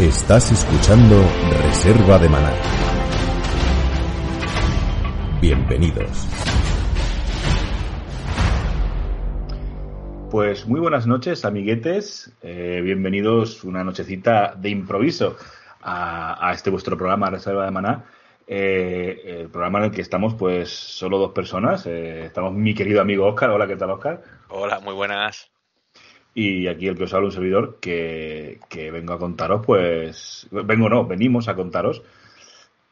Estás escuchando Reserva de Maná. Bienvenidos. Pues muy buenas noches, amiguetes. Eh, bienvenidos una nochecita de improviso a, este vuestro programa Reserva de Maná. Eh, el programa en el que estamos, pues, solo dos personas. Eh, estamos mi querido amigo Oscar. Hola, ¿qué tal, Oscar? Hola, muy buenas. Y aquí el que os habla un servidor que, vengo a contaros, pues, vengo no, venimos a contaros,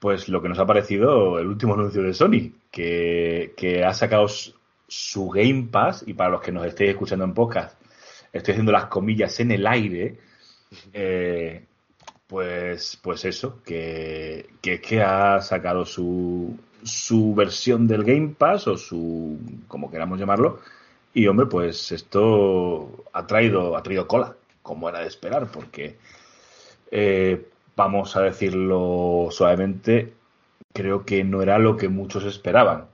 pues lo que nos ha parecido el último anuncio de Sony, que, ha sacado su Game Pass, y para los que nos estéis escuchando en podcast, estoy haciendo las comillas en el aire, eh, pues, pues eso, que, que, que ha sacado su, su versión del Game Pass, o su, como queramos llamarlo, y hombre, pues esto ha traído, ha traído cola, como era de esperar, porque eh, vamos a decirlo suavemente, creo que no era lo que muchos esperaban.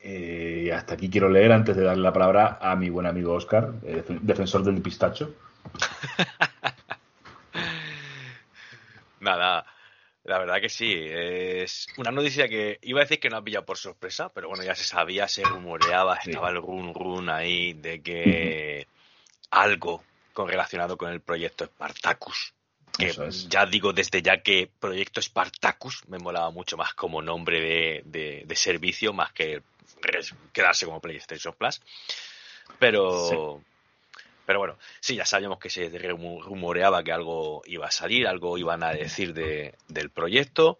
Eh, hasta aquí quiero leer antes de darle la palabra a mi buen amigo Oscar, eh, defensor del pistacho. Nada, la verdad que sí, es una noticia que iba a decir que no ha pillado por sorpresa, pero bueno, ya se sabía, se rumoreaba, estaba el run run ahí de que algo con relacionado con el proyecto Spartacus. Que ya digo desde ya que Proyecto Spartacus me molaba mucho más como nombre de, servicio, más que quedarse como PlayStation Plus. Pero, pero bueno, sí, ya sabíamos que se rumoreaba que algo iba a salir, algo iban a decir de, del proyecto.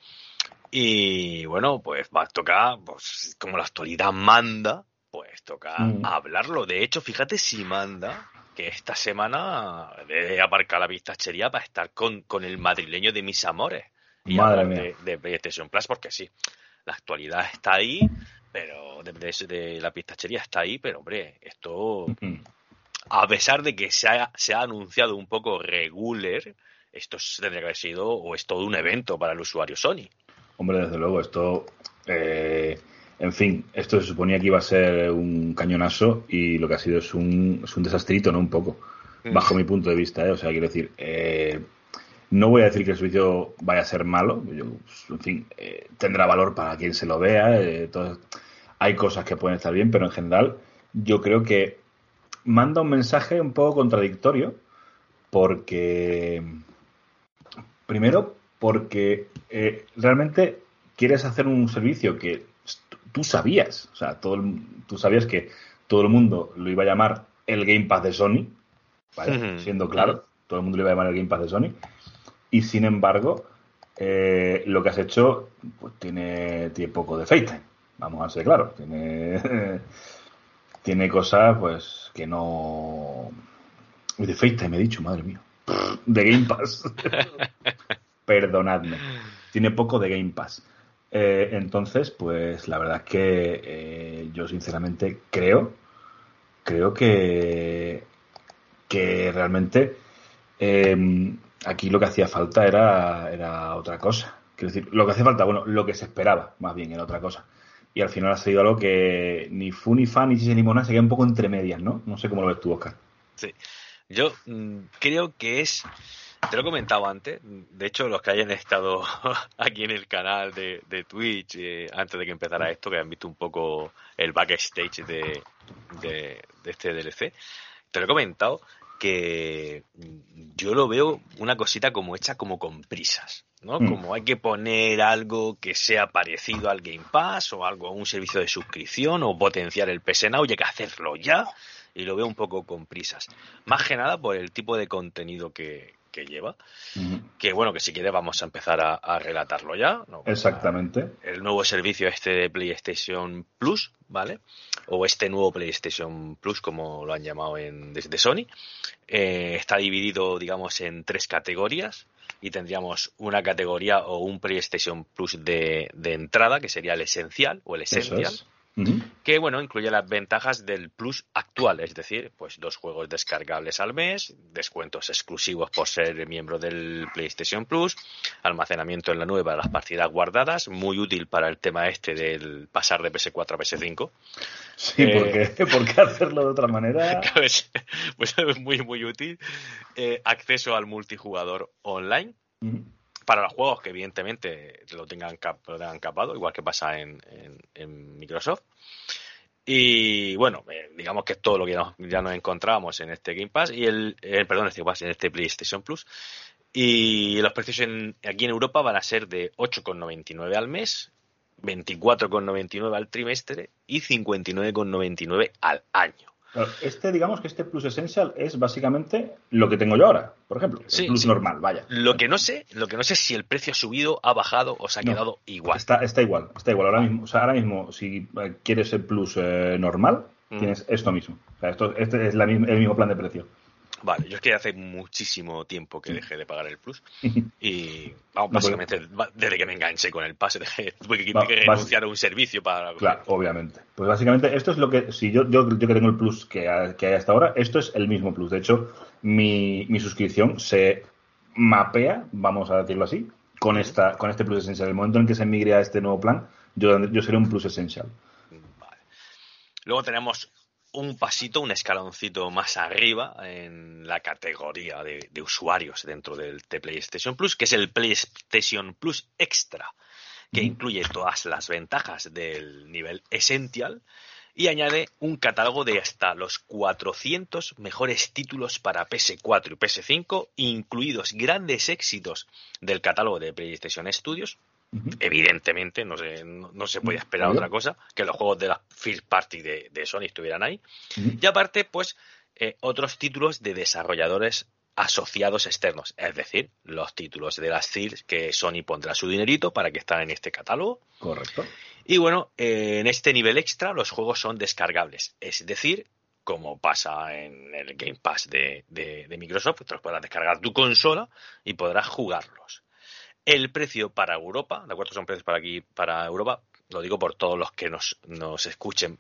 Y bueno, pues va a tocar, pues, como la actualidad manda, pues toca mm. hablarlo. De hecho, fíjate si manda que esta semana debe aparcar la pistachería para estar con, con el madrileño de mis amores. Y Madre De, de, PlayStation Plus, porque sí, la actualidad está ahí, pero de, de, la pistachería está ahí, pero hombre, esto a pesar de que se ha, se ha anunciado un poco regular, esto tendría que haber sido o es todo un evento para el usuario Sony. Hombre, desde luego, esto. Eh, en fin, esto se suponía que iba a ser un cañonazo y lo que ha sido es un, es un desastrito, ¿no? Un poco, mm. bajo mi punto de vista, ¿eh? O sea, quiero decir, eh, no voy a decir que el servicio vaya a ser malo, en fin, eh, tendrá valor para quien se lo vea, hay cosas que pueden estar bien, pero en general yo creo que manda un mensaje un poco contradictorio porque, primero, porque eh, realmente quieres hacer un servicio que tú sabías, o sea, todo tú sabías que todo el mundo lo iba a llamar el Game Pass de Sony, ¿vale? siendo claro, todo el mundo lo iba a llamar el Game Pass de Sony, y sin embargo, eh, lo que has hecho pues, tiene, tiene poco de FaceTime, vamos a ser claros, tiene tiene cosas pues que no de FaceTime me he dicho, madre mía. De Game Pass. Perdonadme. Tiene poco de Game Pass. Eh, entonces, pues la verdad es que eh, yo sinceramente creo, creo que, que realmente em, aquí lo que hacía falta era, era otra cosa. Quiero decir, lo que hacía falta, bueno, lo que se esperaba más bien era otra cosa y al final ha sido algo que ni fu ni fan ni chise ni mona se queda un poco entre medias, ¿no? No sé cómo lo ves tú, Oscar. Sí, yo mm, creo que es, te lo he comentado antes, de hecho los que hayan estado aquí en el canal de, Twitch eh, antes de que empezara esto, que han visto un poco el backstage de, de, de este DLC, te lo he comentado que yo lo veo una cosita como hecha como con prisas. ¿no? Mm. Como hay que poner algo que sea parecido al Game Pass o algo, un servicio de suscripción o potenciar el PS Now, hay que hacerlo ya y lo veo un poco con prisas. Más que nada por el tipo de contenido que, que lleva. Que bueno, que si quiere vamos a empezar a, relatarlo ya. Exactamente. El nuevo servicio este de PlayStation Plus, ¿vale? O este nuevo PlayStation Plus, como lo han llamado en, desde Sony. Eh, está dividido, digamos, en tres categorías y tendríamos una categoría o un PlayStation Plus de, de entrada, que sería el esencial o el Que bueno, incluye las ventajas del Plus actual, es decir, pues dos juegos descargables al mes, descuentos exclusivos por ser miembro del PlayStation Plus, almacenamiento en la nube para las partidas guardadas, muy útil para el tema este del pasar de PS4 a PS5. Sí, eh, ¿por, qué? hacerlo de otra manera? pues, es muy, muy útil. Eh, acceso al multijugador online para los juegos que evidentemente lo tengan, capado, igual que pasa en, Microsoft. Y bueno, eh, digamos que es todo lo que ya nos encontramos en este Game Pass y el, eh, perdón, este, en este PlayStation Plus. Y los precios aquí en Europa van a ser de 8,99 al mes, 24,99 al trimestre y 59,99 al año. Este, digamos que este Plus Essential es básicamente lo que tengo yo ahora, por ejemplo. El Plus normal, vaya. Lo que no sé, lo que no sé es si el precio ha subido, ha bajado o se ha quedado igual. Está, está igual, está igual. Ahora mismo, o sea, ahora mismo, si eh, quieres el Plus eh, normal, mm. tienes esto mismo. O sea, esto, este es el mismo plan de precio. Vale, yo es que hace muchísimo tiempo que dejé de pagar el Plus y vamos, básicamente desde que me enganché con el pase dejé, tuve que, renunciar a un servicio para... Claro, obviamente. Pues básicamente esto es lo que, si yo, yo, yo que tengo el Plus que, que hay hasta ahora, esto es el mismo Plus. De hecho, mi, mi suscripción se mapea, vamos a decirlo así, con, esta, con este Plus Essential. El momento en que se migre a este nuevo plan, yo, yo seré un Plus Essential. Vale. Luego tenemos un pasito, un escaloncito más arriba en la categoría de, usuarios dentro del PlayStation Plus, que es el PlayStation Plus Extra, que incluye todas las ventajas del nivel Essential y añade un catálogo de hasta los 400 mejores títulos para PS4 y PS5, incluidos grandes éxitos del catálogo de PlayStation Studios, Evidentemente, no se, no, se podía esperar otra cosa que los juegos de la First Party de, Sony estuvieran ahí. Y aparte, pues, eh, otros títulos de desarrolladores asociados externos, es decir, los títulos de las CIR que Sony pondrá su dinerito para que estén en este catálogo. Correcto. Y bueno, eh, en este nivel extra los juegos son descargables, es decir, como pasa en el Game Pass de, de Microsoft, te los podrás descargar tu consola y podrás jugarlos. El precio para Europa, ¿de acuerdo? Son precios para aquí, para Europa, lo digo por todos los que nos, nos escuchen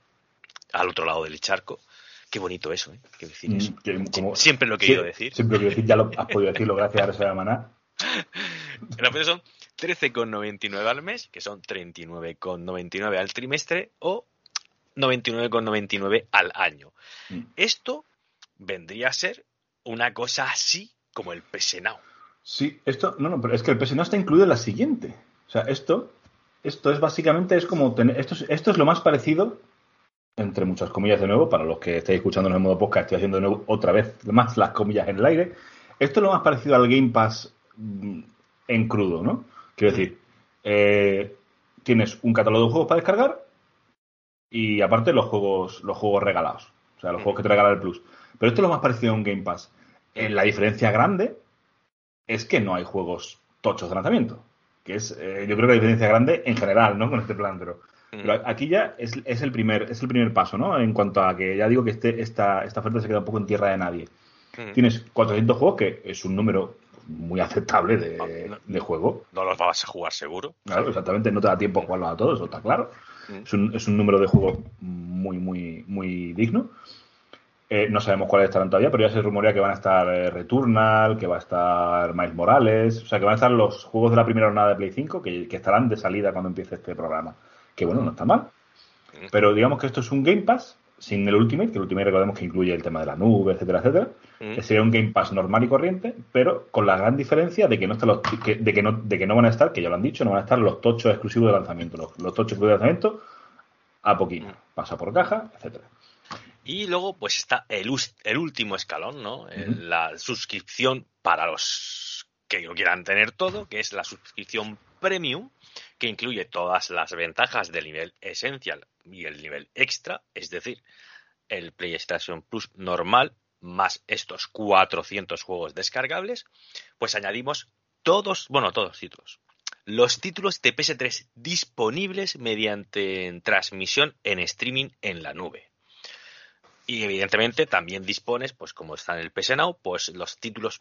al otro lado del charco. Qué bonito eso, ¿eh? Decir eso. Mm, siempre lo he querido decir. Siempre lo he decir, ya lo has podido decirlo gracias a Reserva Maná. Los precios son 13,99 al mes, que son 39,99 al trimestre o 99,99 al año. Mm. Esto vendría a ser una cosa así como el pesenao. Sí, esto, no, no, pero es que el PS no está incluido en la siguiente. O sea, esto, esto es básicamente, es como tener, esto es, esto es lo más parecido, entre muchas comillas de nuevo, para los que estáis escuchando en el modo podcast, estoy haciendo de nuevo otra vez más las comillas en el aire. Esto es lo más parecido al Game Pass mm, en crudo, ¿no? Quiero decir, eh, tienes un catálogo de juegos para descargar y aparte los juegos, los juegos regalados. O sea, los juegos que te regala el Plus. Pero esto es lo más parecido a un Game Pass. En la diferencia grande es que no hay juegos tochos de lanzamiento. Que es, eh, yo creo que la diferencia grande en general, ¿no? Con este plan, pero, aquí ya es, el primer, es el primer paso, ¿no? En cuanto a que ya digo que este, esta, esta oferta se queda un poco en tierra de nadie. Tienes 400 juegos, que es un número muy aceptable de, de, juego. No los vas a jugar seguro. Claro, exactamente, no te da tiempo a jugarlos a todos, eso está claro. es, un, es un número de juegos muy, muy, muy digno. Eh, no sabemos cuáles estarán todavía, pero ya se rumorea que van a estar eh, Returnal, que va a estar Miles Morales, o sea, que van a estar los juegos de la primera jornada de Play 5, que, estarán de salida cuando empiece este programa. Que bueno, no está mal. Pero digamos que esto es un Game Pass sin el Ultimate, que el Ultimate recordemos que incluye el tema de la nube, etcétera, etcétera. Sería un Game Pass normal y corriente, pero con la gran diferencia de que no están los, de que no, de que no van a estar, que ya lo han dicho, no van a estar los tochos exclusivos de lanzamiento. Los, los tochos exclusivos de lanzamiento a poquito. Pasa por caja, etcétera. Y luego, pues está el, el último escalón, ¿no? La suscripción para los que lo quieran tener todo, que es la suscripción premium, que incluye todas las ventajas del nivel esencial y el nivel extra, es decir, el PlayStation Plus normal más estos 400 juegos descargables, pues añadimos todos, bueno, todos títulos. Los títulos de PS3 disponibles mediante transmisión en streaming en la nube. Y evidentemente también dispones, pues como está en el PS Now, pues los títulos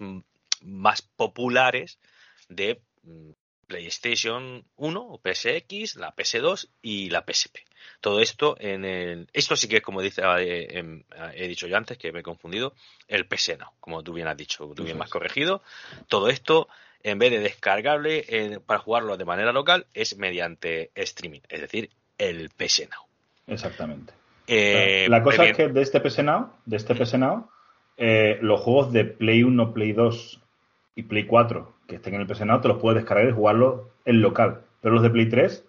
más populares de mm, PlayStation 1 o PSX, la PS2 y la PSP. Todo esto en el. Esto sí que, como dice, eh, em, he dicho yo antes, que me he confundido, el PS Now, como tú bien has dicho, tú bien me has corregido. Todo esto, en vez de descargable eh, para jugarlo de manera local, es mediante streaming, es decir, el PS Now. Exactamente. Eh, la cosa es que de este PS Now, de este PS Now, los juegos de Play 1, Play 2 y Play 4 que estén en el PS Now te los puedes descargar y jugarlos en local. Pero los de Play 3,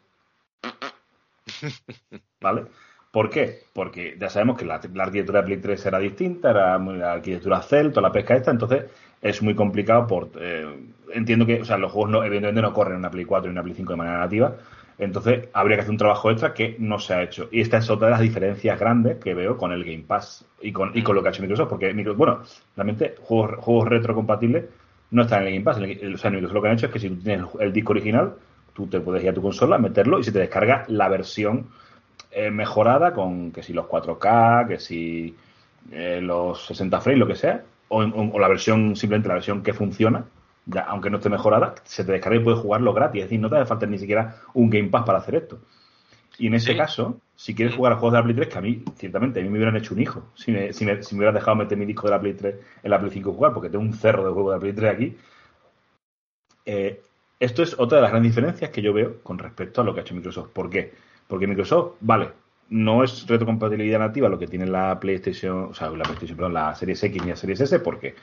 ¿vale? ¿Por qué? Porque ya sabemos que la, arquitectura de Play 3 era distinta, era la arquitectura Cell, toda la pesca esta, entonces es muy complicado por... Eh, entiendo que, o sea, los juegos no, evidentemente no corren en una Play 4 y una Play 5 de manera nativa, entonces habría que hacer un trabajo extra que no se ha hecho. Y esta es otra de las diferencias grandes que veo con el Game Pass y con, y con lo que ha hecho Microsoft, porque, bueno, realmente juegos, juegos retrocompatibles no está en el Game Pass. O sea, lo que han hecho es que si tú tienes el, disco original, tú te puedes ir a tu consola, meterlo y se te descarga la versión eh, mejorada con que si los 4K, que si eh, los 60 frames, lo que sea, o, la versión, simplemente la versión que funciona, ya, aunque no esté mejorada, se te descarga y puedes jugarlo gratis. Es decir, no te hace falta ni siquiera un Game Pass para hacer esto. Y en ese caso, si quieres jugar a juegos de la Play 3, que a mí, ciertamente, a mí me hubieran hecho un hijo si me, si me, si me hubieras dejado meter mi disco de la Play 3 en la Play 5 jugar, porque tengo un cerro de juegos de la Play 3 aquí. Eh, esto es otra de las grandes diferencias que yo veo con respecto a lo que ha hecho Microsoft. ¿Por qué? Porque Microsoft, vale, no es retrocompatibilidad nativa lo que tiene la PlayStation, o sea, la PlayStation, perdón, la Series X ni la Series S, porque,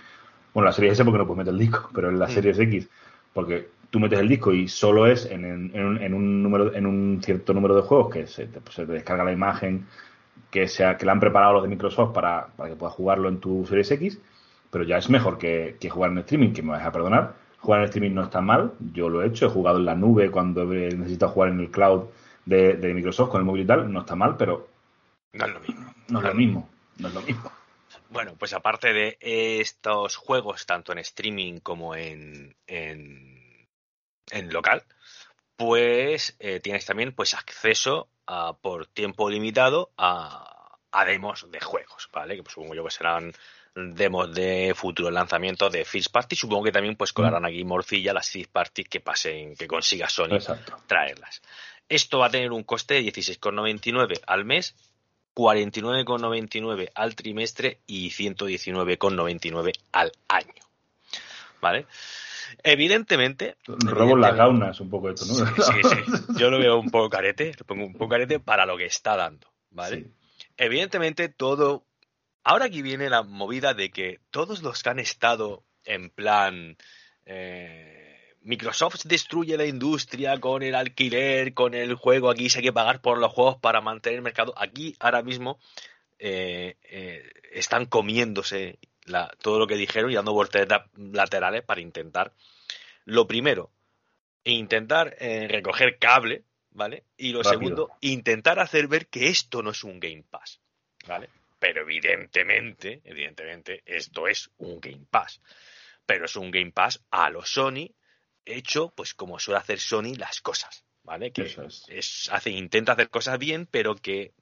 bueno, la Series S porque no puedes meter el disco, pero en la mm. Series X, porque tú metes el disco y solo es en, un, número, en un cierto número de juegos que se te, se descarga la imagen que sea que la han preparado los de Microsoft para, que puedas jugarlo en tu Series X, pero ya es mejor que, jugar en streaming, que me vas a perdonar. Jugar en streaming no está mal, yo lo he hecho, he jugado en la nube cuando he necesitado jugar en el cloud de, Microsoft con el móvil y tal, no está mal, pero no es lo mismo. No es lo mismo, no es lo mismo. Bueno, pues aparte de estos juegos, tanto en streaming como en en local, pues eh, tienes también pues acceso a, por tiempo limitado a, a, demos de juegos, ¿vale? Que pues, supongo yo que serán demos de futuro lanzamiento de First Party. Supongo que también pues colarán aquí morcilla las First Party que pasen, que consiga Sony traerlas. Esto va a tener un coste de 16,99 al mes, 49,99 al trimestre y 119,99 al año. ¿Vale? Evidentemente. Robo las gaunas un poco esto, ¿no? Sí, sí, Yo lo veo un poco carete, lo pongo un poco carete para lo que está dando, ¿vale? Evidentemente, todo. Ahora aquí viene la movida de que todos los que han estado en plan. Eh, Microsoft destruye la industria con el alquiler, con el juego. Aquí se hay que pagar por los juegos para mantener el mercado. Aquí ahora mismo eh, eh, están comiéndose todo lo que dijeron y dando vueltas laterales para intentar, lo primero, intentar eh, recoger cable, ¿vale? Y lo segundo, intentar hacer ver que esto no es un Game Pass, ¿vale? Pero evidentemente, evidentemente, esto es un Game Pass. Pero es un Game Pass a lo Sony, hecho pues como suele hacer Sony las cosas, ¿vale? Que es. hace, intenta hacer cosas bien, pero que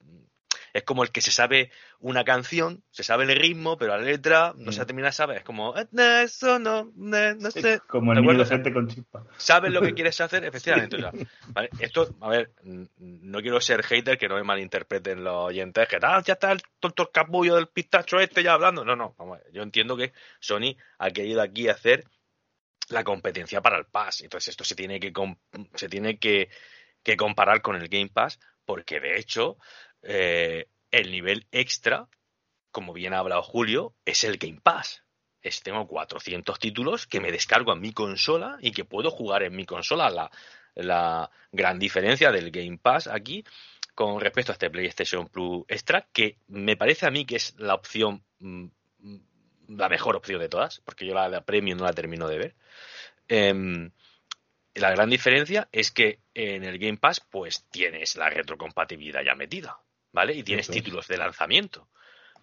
es como el que se sabe una canción, se sabe el ritmo, pero la letra no se mm. termina de saber. Es como, eh, eso no, no sé. como el gente con chispa. ¿Sabes lo que quieres hacer? Efectivamente. Esto, a ver, no quiero ser hater, que no me malinterpreten los oyentes, que tal, ya está el tonto capullo del pistacho este ya hablando. No, no, vamos, yo entiendo que Sony ha querido aquí hacer la competencia para el Pass. Entonces esto se tiene que, se tiene que, comparar con el Game Pass, porque de hecho eh, el nivel extra, como bien ha hablado Julio, es el Game Pass. Es, tengo 400 títulos que me descargo a mi consola y que puedo jugar en mi consola. La, la gran diferencia del Game Pass aquí con respecto a este PlayStation Plus Extra, que me parece a mí que es la opción, mm, la mejor opción de todas, porque yo la, de Premium no la termino de ver. Em, la gran diferencia es que en el Game Pass, pues tienes la retrocompatibilidad ya metida. ¿vale? Y tienes títulos de lanzamiento.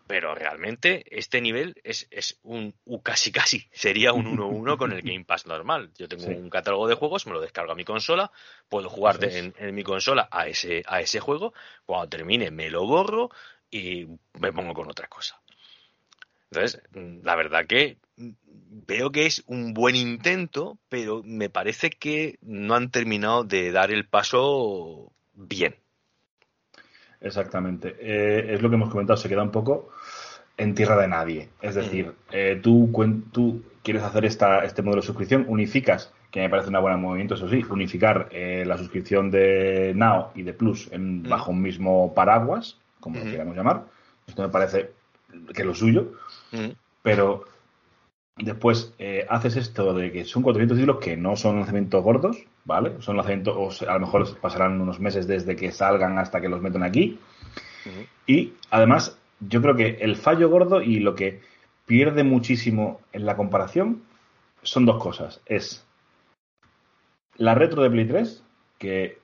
pero realmente este nivel es, es un casi casi sería un 1-1 con el Game Pass normal. Yo tengo un catálogo de juegos, me lo descargo a mi consola, puedo jugar en, mi consola a ese, a ese juego, cuando termine me lo borro y me pongo con otra cosa. Entonces, la verdad que veo que es un buen intento, pero me parece que no han terminado de dar el paso bien. Exactamente. Eh, es lo que hemos comentado, se queda un poco en tierra de nadie. Es decir, eh, tú, tú quieres hacer esta, este modelo de suscripción, unificas, que me parece un buen movimiento, eso sí, unificar eh, la suscripción de Now y de Plus en, bajo un mismo paraguas, como lo queramos llamar. Esto me parece que lo suyo. Pero después eh, haces esto de que son 400 títulos que no son lanzamientos gordos, ¿vale? Son lanzamientos, o a lo mejor pasarán unos meses desde que salgan hasta que los metan aquí. Y además yo creo que el fallo gordo y lo que pierde muchísimo en la comparación son dos cosas. Es la retro de Play 3, que,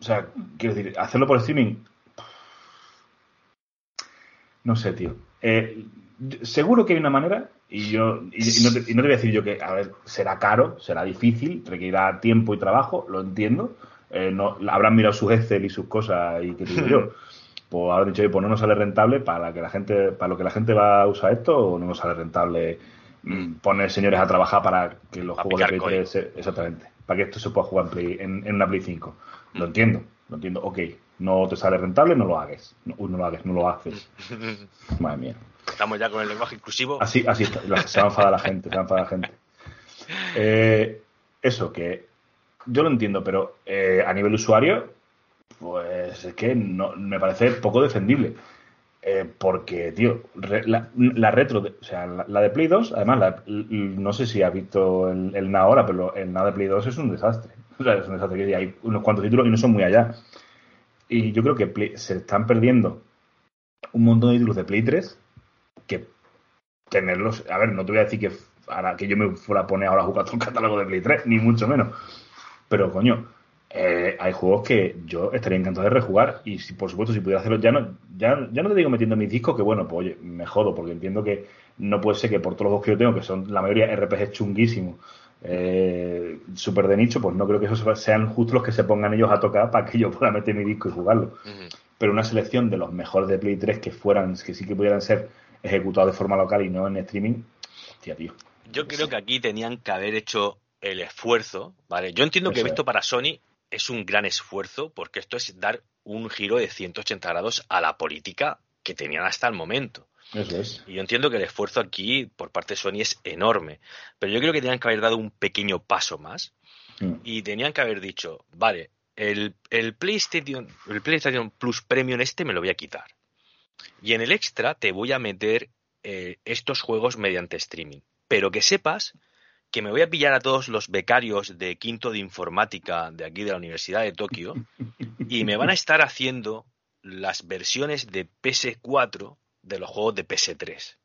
o sea, quiero decir, hacerlo por streaming, no sé, tío. Eh, seguro que hay una manera, y yo y no, te, voy a decir yo que, a ver, será caro, será difícil, requerirá tiempo y trabajo, lo entiendo. Eh, no, habrán mirado sus Excel y sus cosas y qué digo yo. pues haber dicho, pues no nos sale rentable para que la gente, para lo que la gente va a usar esto, o no nos sale rentable mm, poner señores a trabajar para que los juegos de Play 3 exactamente, para que esto se pueda jugar en, Play, en, una Play 5. Lo mm. entiendo, lo entiendo, ok, no te sale rentable, no lo hagas. No, no lo hagas, no lo haces. Madre mía. Estamos ya con el lenguaje inclusivo. Así, así está, se va a enfadar la gente, se va a enfadar la gente. Eh, eso, que yo lo entiendo, pero eh, a nivel usuario, pues es que no, me parece poco defendible. Eh, porque, tío, la, retro, o sea, la, de Play 2, además, no sé si ha visto el, el ahora, pero el NA de Play 2 es un desastre. O sea, es un desastre que hay unos cuantos títulos y no son muy allá. Y yo creo que se están perdiendo un montón de títulos de Play 3 que tenerlos. A ver, no te voy a decir que, ahora, que yo me fuera a poner ahora a jugar todo el catálogo de Play 3, ni mucho menos. Pero, coño, eh, hay juegos que yo estaría encantado de rejugar y si por supuesto si pudiera hacerlo ya no ya, ya no te digo metiendo mis discos que bueno pues oye me jodo porque entiendo que no puede ser que por todos los juegos que yo tengo que son la mayoría RPG chunguísimos eh, súper de nicho pues no creo que esos sean justo los que se pongan ellos a tocar para que yo pueda meter mi disco y jugarlo pero una selección de los mejores de Play 3 que fueran que sí que pudieran ser ejecutados de forma local y no en streaming hostia tío yo creo que aquí tenían que haber hecho el esfuerzo, ¿vale? Yo entiendo que esto para Sony es un gran esfuerzo porque esto es dar un giro de 180 grados a la política que tenían hasta el momento. Eso es. Y yo entiendo que el esfuerzo aquí por parte de Sony es enorme, pero yo creo que tenían que haber dado un pequeño paso más mm. y tenían que haber dicho, vale, el, el, PlayStation, el PlayStation Plus Premium este me lo voy a quitar. Y en el extra te voy a meter eh, estos juegos mediante streaming. Pero que sepas que me voy a pillar a todos los becarios de quinto de informática de aquí de la Universidad de Tokio y me van a estar haciendo las versiones de PS4 de los juegos de PS3.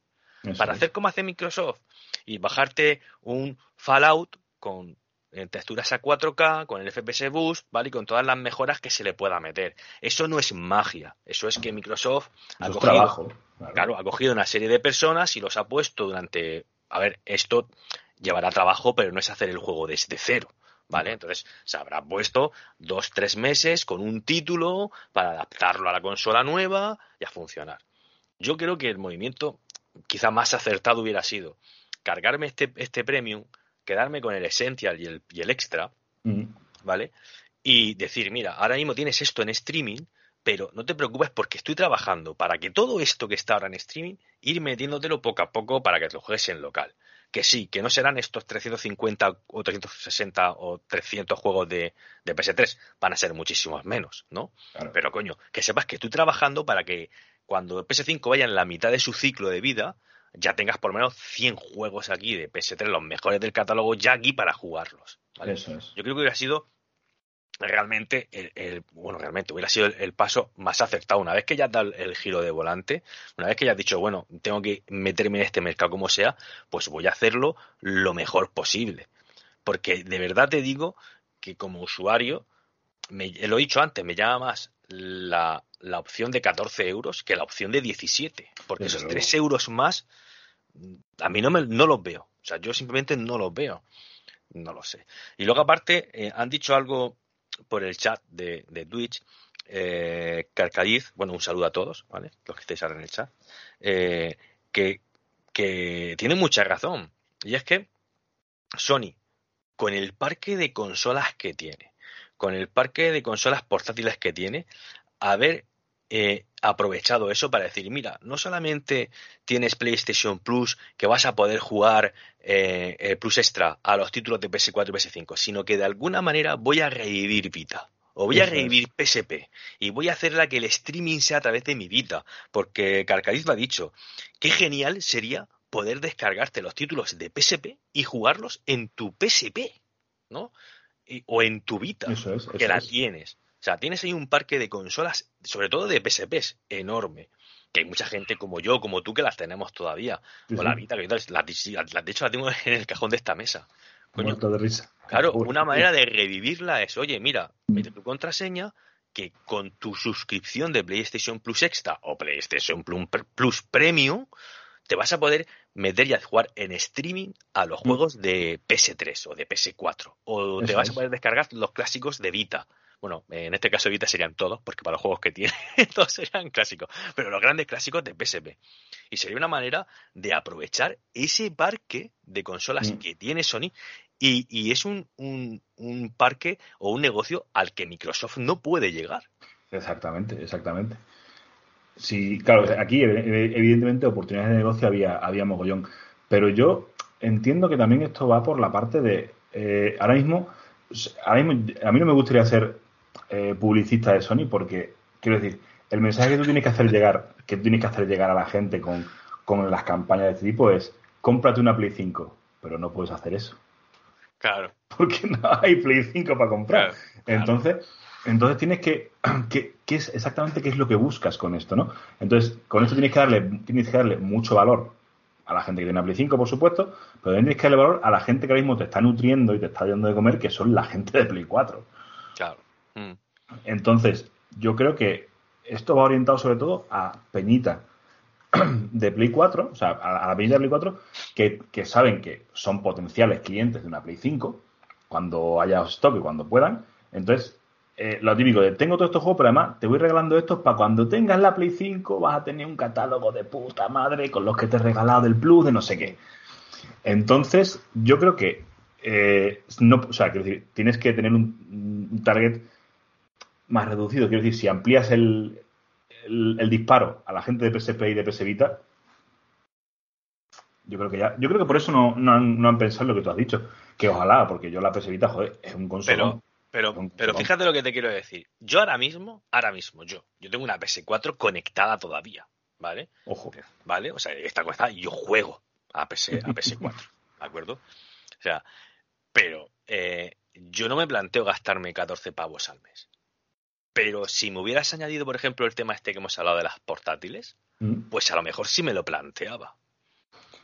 para hacer como hace Microsoft y bajarte un Fallout con texturas a 4K, con el FPS Boost, ¿vale? Y con todas las mejoras que se le pueda meter. Eso no es magia, eso es que Microsoft ha cogido, claro, ha cogido una serie de personas y los ha puesto durante, a ver, esto llevará trabajo, pero no es hacer el juego desde cero. ¿Vale? Entonces se habrá puesto dos, tres meses con un título para adaptarlo a la consola nueva y a funcionar. Yo creo que el movimiento quizá más acertado hubiera sido cargarme este, este premium, quedarme con el Essential y el, y el Extra, ¿vale? Y decir, mira, ahora mismo tienes esto en streaming, pero no te preocupes porque estoy trabajando para que todo esto que está ahora en streaming, ir metiéndotelo poco a poco para que lo juegues en local que sí, que no serán estos 350 o 360 o 300 juegos de, PS3, van a ser muchísimos menos, ¿no? Pero coño, que sepas que estoy trabajando para que cuando el PS5 vaya en la mitad de su ciclo de vida, ya tengas por lo menos 100 juegos aquí de PS3, los mejores del catálogo, ya aquí para jugarlos. Eso es. Yo creo que hubiera sido realmente, el, bueno, realmente hubiera sido el, paso más acertado. Una vez que ya has dado el, giro de volante, una vez que ya has dicho, bueno, tengo que meterme en este mercado como sea, pues voy a hacerlo lo mejor posible. Porque de verdad te digo que como usuario, me, lo he dicho antes, me llama más la, la opción de 14 euros que la opción de 17. Porque Desde esos luego. 3 euros más, a mí no, me, no los veo. O sea, yo simplemente no los veo. No lo sé. Y luego, aparte, eh, han dicho algo por el chat de, de Twitch. Eh, Carcadiz, bueno, un saludo a todos, ¿vale? Los que estáis ahora en el chat. eh, que, que tiene mucha razón. Y es que Sony, con el parque de consolas que tiene, con el parque de consolas portátiles que tiene, haber eh, aprovechado eso para decir, mira, no solamente tienes PlayStation Plus, que vas a poder jugar eh, el Plus Extra a los títulos de PS4 y PS5, sino que de alguna manera voy a revivir Vita. O voy a revivir PSP y voy a hacerla que el streaming sea a través de mi Vita, porque Carcadiz lo ha dicho, qué genial sería poder descargarte los títulos de PSP y jugarlos en tu PSP, ¿no? Y- o en tu Vita es. que la es. tienes. O sea, tienes ahí un parque de consolas, sobre todo de PSPs, enorme. Que hay mucha gente como yo, como tú, que las tenemos todavía. O la Vita, que las, de hecho las tengo en el cajón de esta mesa. Coño, de risa. Claro, una manera de revivirla es, oye, mira, mete tu contraseña que con tu suscripción de PlayStation Plus Extra o PlayStation Plus, Premium te vas a poder meter y a jugar en streaming a los Mm. juegos de PS3 o de PS4 o te vas a poder descargar los clásicos de Vita. Bueno, en este caso Vita serían todos, porque para los juegos que tiene todos serían clásicos, pero los grandes clásicos de PSP. Y sería una manera de aprovechar ese parque de consolas Mm. que tiene Sony y, y es un, un, un parque o un negocio al que Microsoft no puede llegar. Exactamente, exactamente. Sí, claro, aquí ev- evidentemente oportunidades de negocio había, había mogollón. Pero yo entiendo que también esto va por la parte de, eh, ahora mismo, ahora mismo, a mí no me gustaría ser eh, publicista de Sony porque, quiero decir, el mensaje que tú tienes que hacer llegar, que tú tienes que hacer llegar a la gente con, con las campañas de este tipo es, cómprate una Play 5, pero no puedes hacer eso Claro. porque no hay Play 5 para comprar. Claro, claro. Entonces, entonces tienes que, que, que es exactamente qué es lo que buscas con esto, ¿no? Entonces, con esto tienes que darle, tienes que darle mucho valor a la gente que tiene una Play 5, por supuesto, pero también tienes que darle valor a la gente que ahora mismo te está nutriendo y te está dando de comer, que son la gente de Play 4. Mm. Entonces, yo creo que esto va orientado sobre todo a Peñita de Play 4, o sea, a, la Peñita de Play 4, que, saben que son potenciales clientes de una Play 5 cuando haya stock y cuando puedan. Entonces, eh, lo típico de tengo todos estos juegos, pero además te voy regalando estos para cuando tengas la Play 5 vas a tener un catálogo de puta madre con los que te he regalado del Plus, de no sé qué. Entonces, yo creo que eh, no, o sea, quiero decir, tienes que tener un target más reducido. Quiero decir, si amplías el, el, el disparo a la gente de PSP y de PS Vita, yo creo que ya, yo creo que por eso no, no, han, no han pensado en lo que tú has dicho. Que ojalá, porque yo la PS Vita, joder, es un consolón. Pero, pero, pero fíjate lo que te quiero decir. Yo ahora mismo, ahora mismo, yo, yo tengo una PS4 conectada todavía, ¿vale? Ojo. ¿Vale? O sea, está conectada y yo juego a, PS, a PS4, ¿de acuerdo? O sea, pero eh, yo no me planteo gastarme 14 pavos al mes. Pero si me hubieras añadido, por ejemplo, el tema este que hemos hablado de las portátiles, Mm, pues a lo mejor sí me lo planteaba.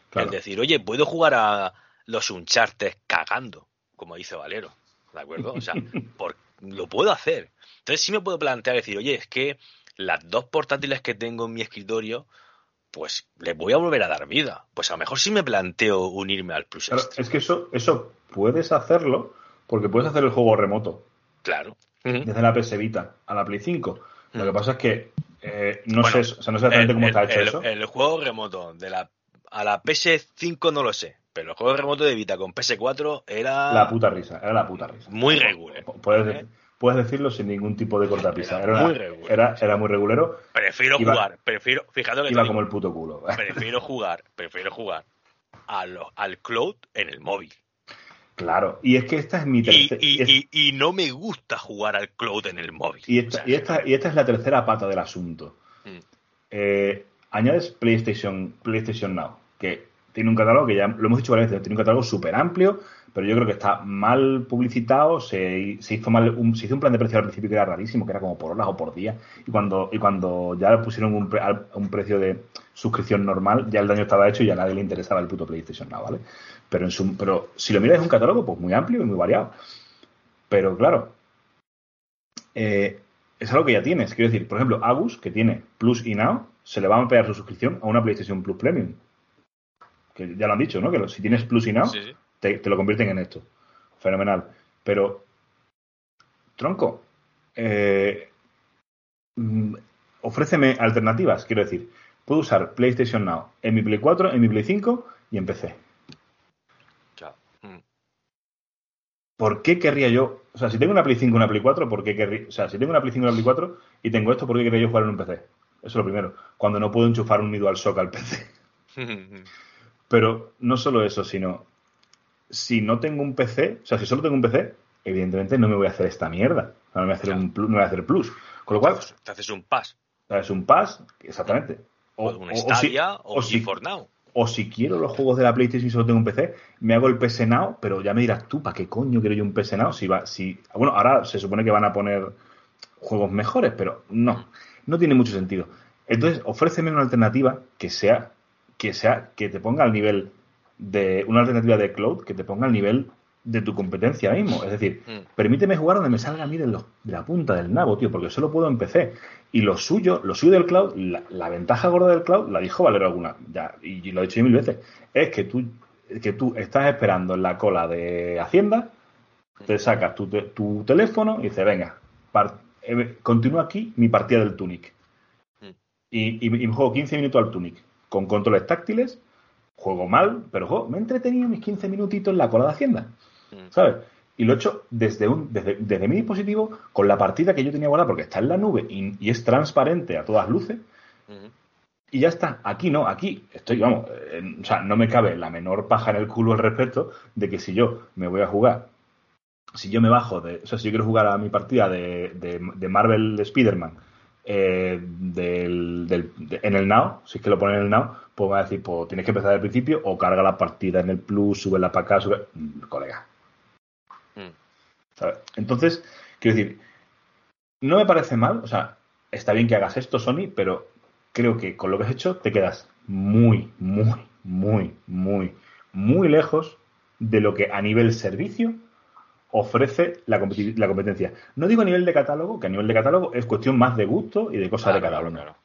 claro. Es decir, oye, puedo jugar a los Uncharted cagando, como dice Valero, ¿de acuerdo? O sea, por- lo puedo hacer. Entonces sí me puedo plantear decir, oye, es que las dos portátiles que tengo en mi escritorio, pues les voy a volver a dar vida. Pues a lo mejor sí me planteo unirme al Plus Claro, es que eso, eso puedes hacerlo porque puedes hacer el juego remoto Claro. Desde la PS Vita a la Play 5. Lo que pasa es que eh, no Bueno, sé, o sea, no sé exactamente cómo El- está hecho el- eso. El juego remoto de la a la PS5 no lo sé, pero el juego remoto de Vita con PS4 era La puta risa, era la puta risa. muy regular. Puedes, ¿vale? puedes decirlo sin ningún tipo de cortapisa. Era muy regular. era, era muy regulero. Prefiero Iba- jugar, prefiero, fíjate que Iba como el puto culo. prefiero jugar, prefiero jugar a lo- al cloud en el móvil. Claro. Y es que esta es mi tercera. y- es- y- y no me gusta jugar al cloud en el móvil. Y O esta, sea, y, esta, y esta es la tercera pata del asunto. Mm. Eh, añades PlayStation, PlayStation Now, que tiene un catálogo que ya lo hemos dicho varias veces, tiene un catálogo súper amplio, pero yo creo que está mal publicitado, se, se hizo mal un, se hizo un plan de precio al principio que era rarísimo, que era como por horas o por día, y cuando, y cuando ya pusieron un, pre- un precio de suscripción normal, ya el daño estaba hecho y ya a nadie le interesaba el puto PlayStation Now, ¿vale? Pero, en su, pero si lo miras es un catálogo pues muy amplio y muy variado. Pero claro, eh, es algo que ya tienes. Quiero decir, por ejemplo, Agus, que tiene Plus y Now, se le va a pegar su suscripción a una PlayStation Plus Premium. Que ya lo han dicho, ¿no? Que si tienes Plus y Now, Te, lo convierten en esto. Fenomenal. Pero, tronco, eh, mm, ofréceme alternativas. Quiero decir, puedo usar PlayStation Now en mi Play 4, en mi Play 5 y en PC. ¿Por qué querría yo? O sea, si tengo una Play 5 y una Play 4, ¿por qué querría? O sea, si tengo una Play 5 y una Play 4 y tengo esto, ¿por qué querría yo jugar en un PC? Eso es lo primero. Cuando no puedo enchufar un DualShock al PC. Pero no solo eso, sino si no tengo un PC, o sea, si solo tengo un PC, evidentemente no me voy a hacer esta mierda. No me voy a hacer un plus, no voy a hacer plus. Con lo cual. Te haces un pass. Te haces un pass, exactamente. O, un Stadia o, si, o Now o si quiero los juegos de la PlayStation y solo tengo un PC, me hago el PS Now, pero ya me dirás tú, ¿para qué coño quiero yo un PS Now? Si va, si, bueno, ahora se supone que van a poner juegos mejores, pero no, no tiene mucho sentido. Entonces, ofréceme una alternativa que sea, que sea, que te ponga al nivel de, una alternativa de cloud que te ponga al nivel de tu competencia mismo. Es decir, mm. permíteme jugar donde me salga a mí de, la punta del nabo, tío, porque solo puedo en PC. Y lo suyo, lo suyo del cloud, la, ventaja gorda del cloud, la dijo Valero alguna, ya, y, lo he dicho mil veces, es que tú, que tú estás esperando en la cola de Hacienda, te sacas tu, tu teléfono y dices, venga, eh, continúa aquí mi partida del Tunic. Mm. Y, y, me juego 15 minutos al Tunic, con controles táctiles, juego mal, pero me he entretenido mis 15 minutitos en la cola de Hacienda. Mm. ¿sabes? Y lo he hecho desde, un, desde, mi dispositivo con la partida que yo tenía guardada porque está en la nube y, es transparente a todas luces. Y ya está. Aquí no, aquí estoy, vamos, o sea, no me cabe la menor paja en el culo al respecto de que si yo me voy a jugar, si yo me bajo de, o sea, si yo quiero jugar a mi partida de, de, Marvel Spider-Man eh, del, en el Now, si es que lo ponen en el Now, pues va a decir, pues tienes que empezar al principio o carga la partida en el Plus, sube la para acá, sube. Mm, entonces, quiero decir, no me parece mal, o sea, está bien que hagas esto, Sony, pero creo que con lo que has hecho te quedas muy, muy, muy, muy, muy lejos de lo que a nivel servicio ofrece la, competencia. No digo a nivel de catálogo, que a nivel de catálogo es cuestión más de gusto y de cosas de catálogo.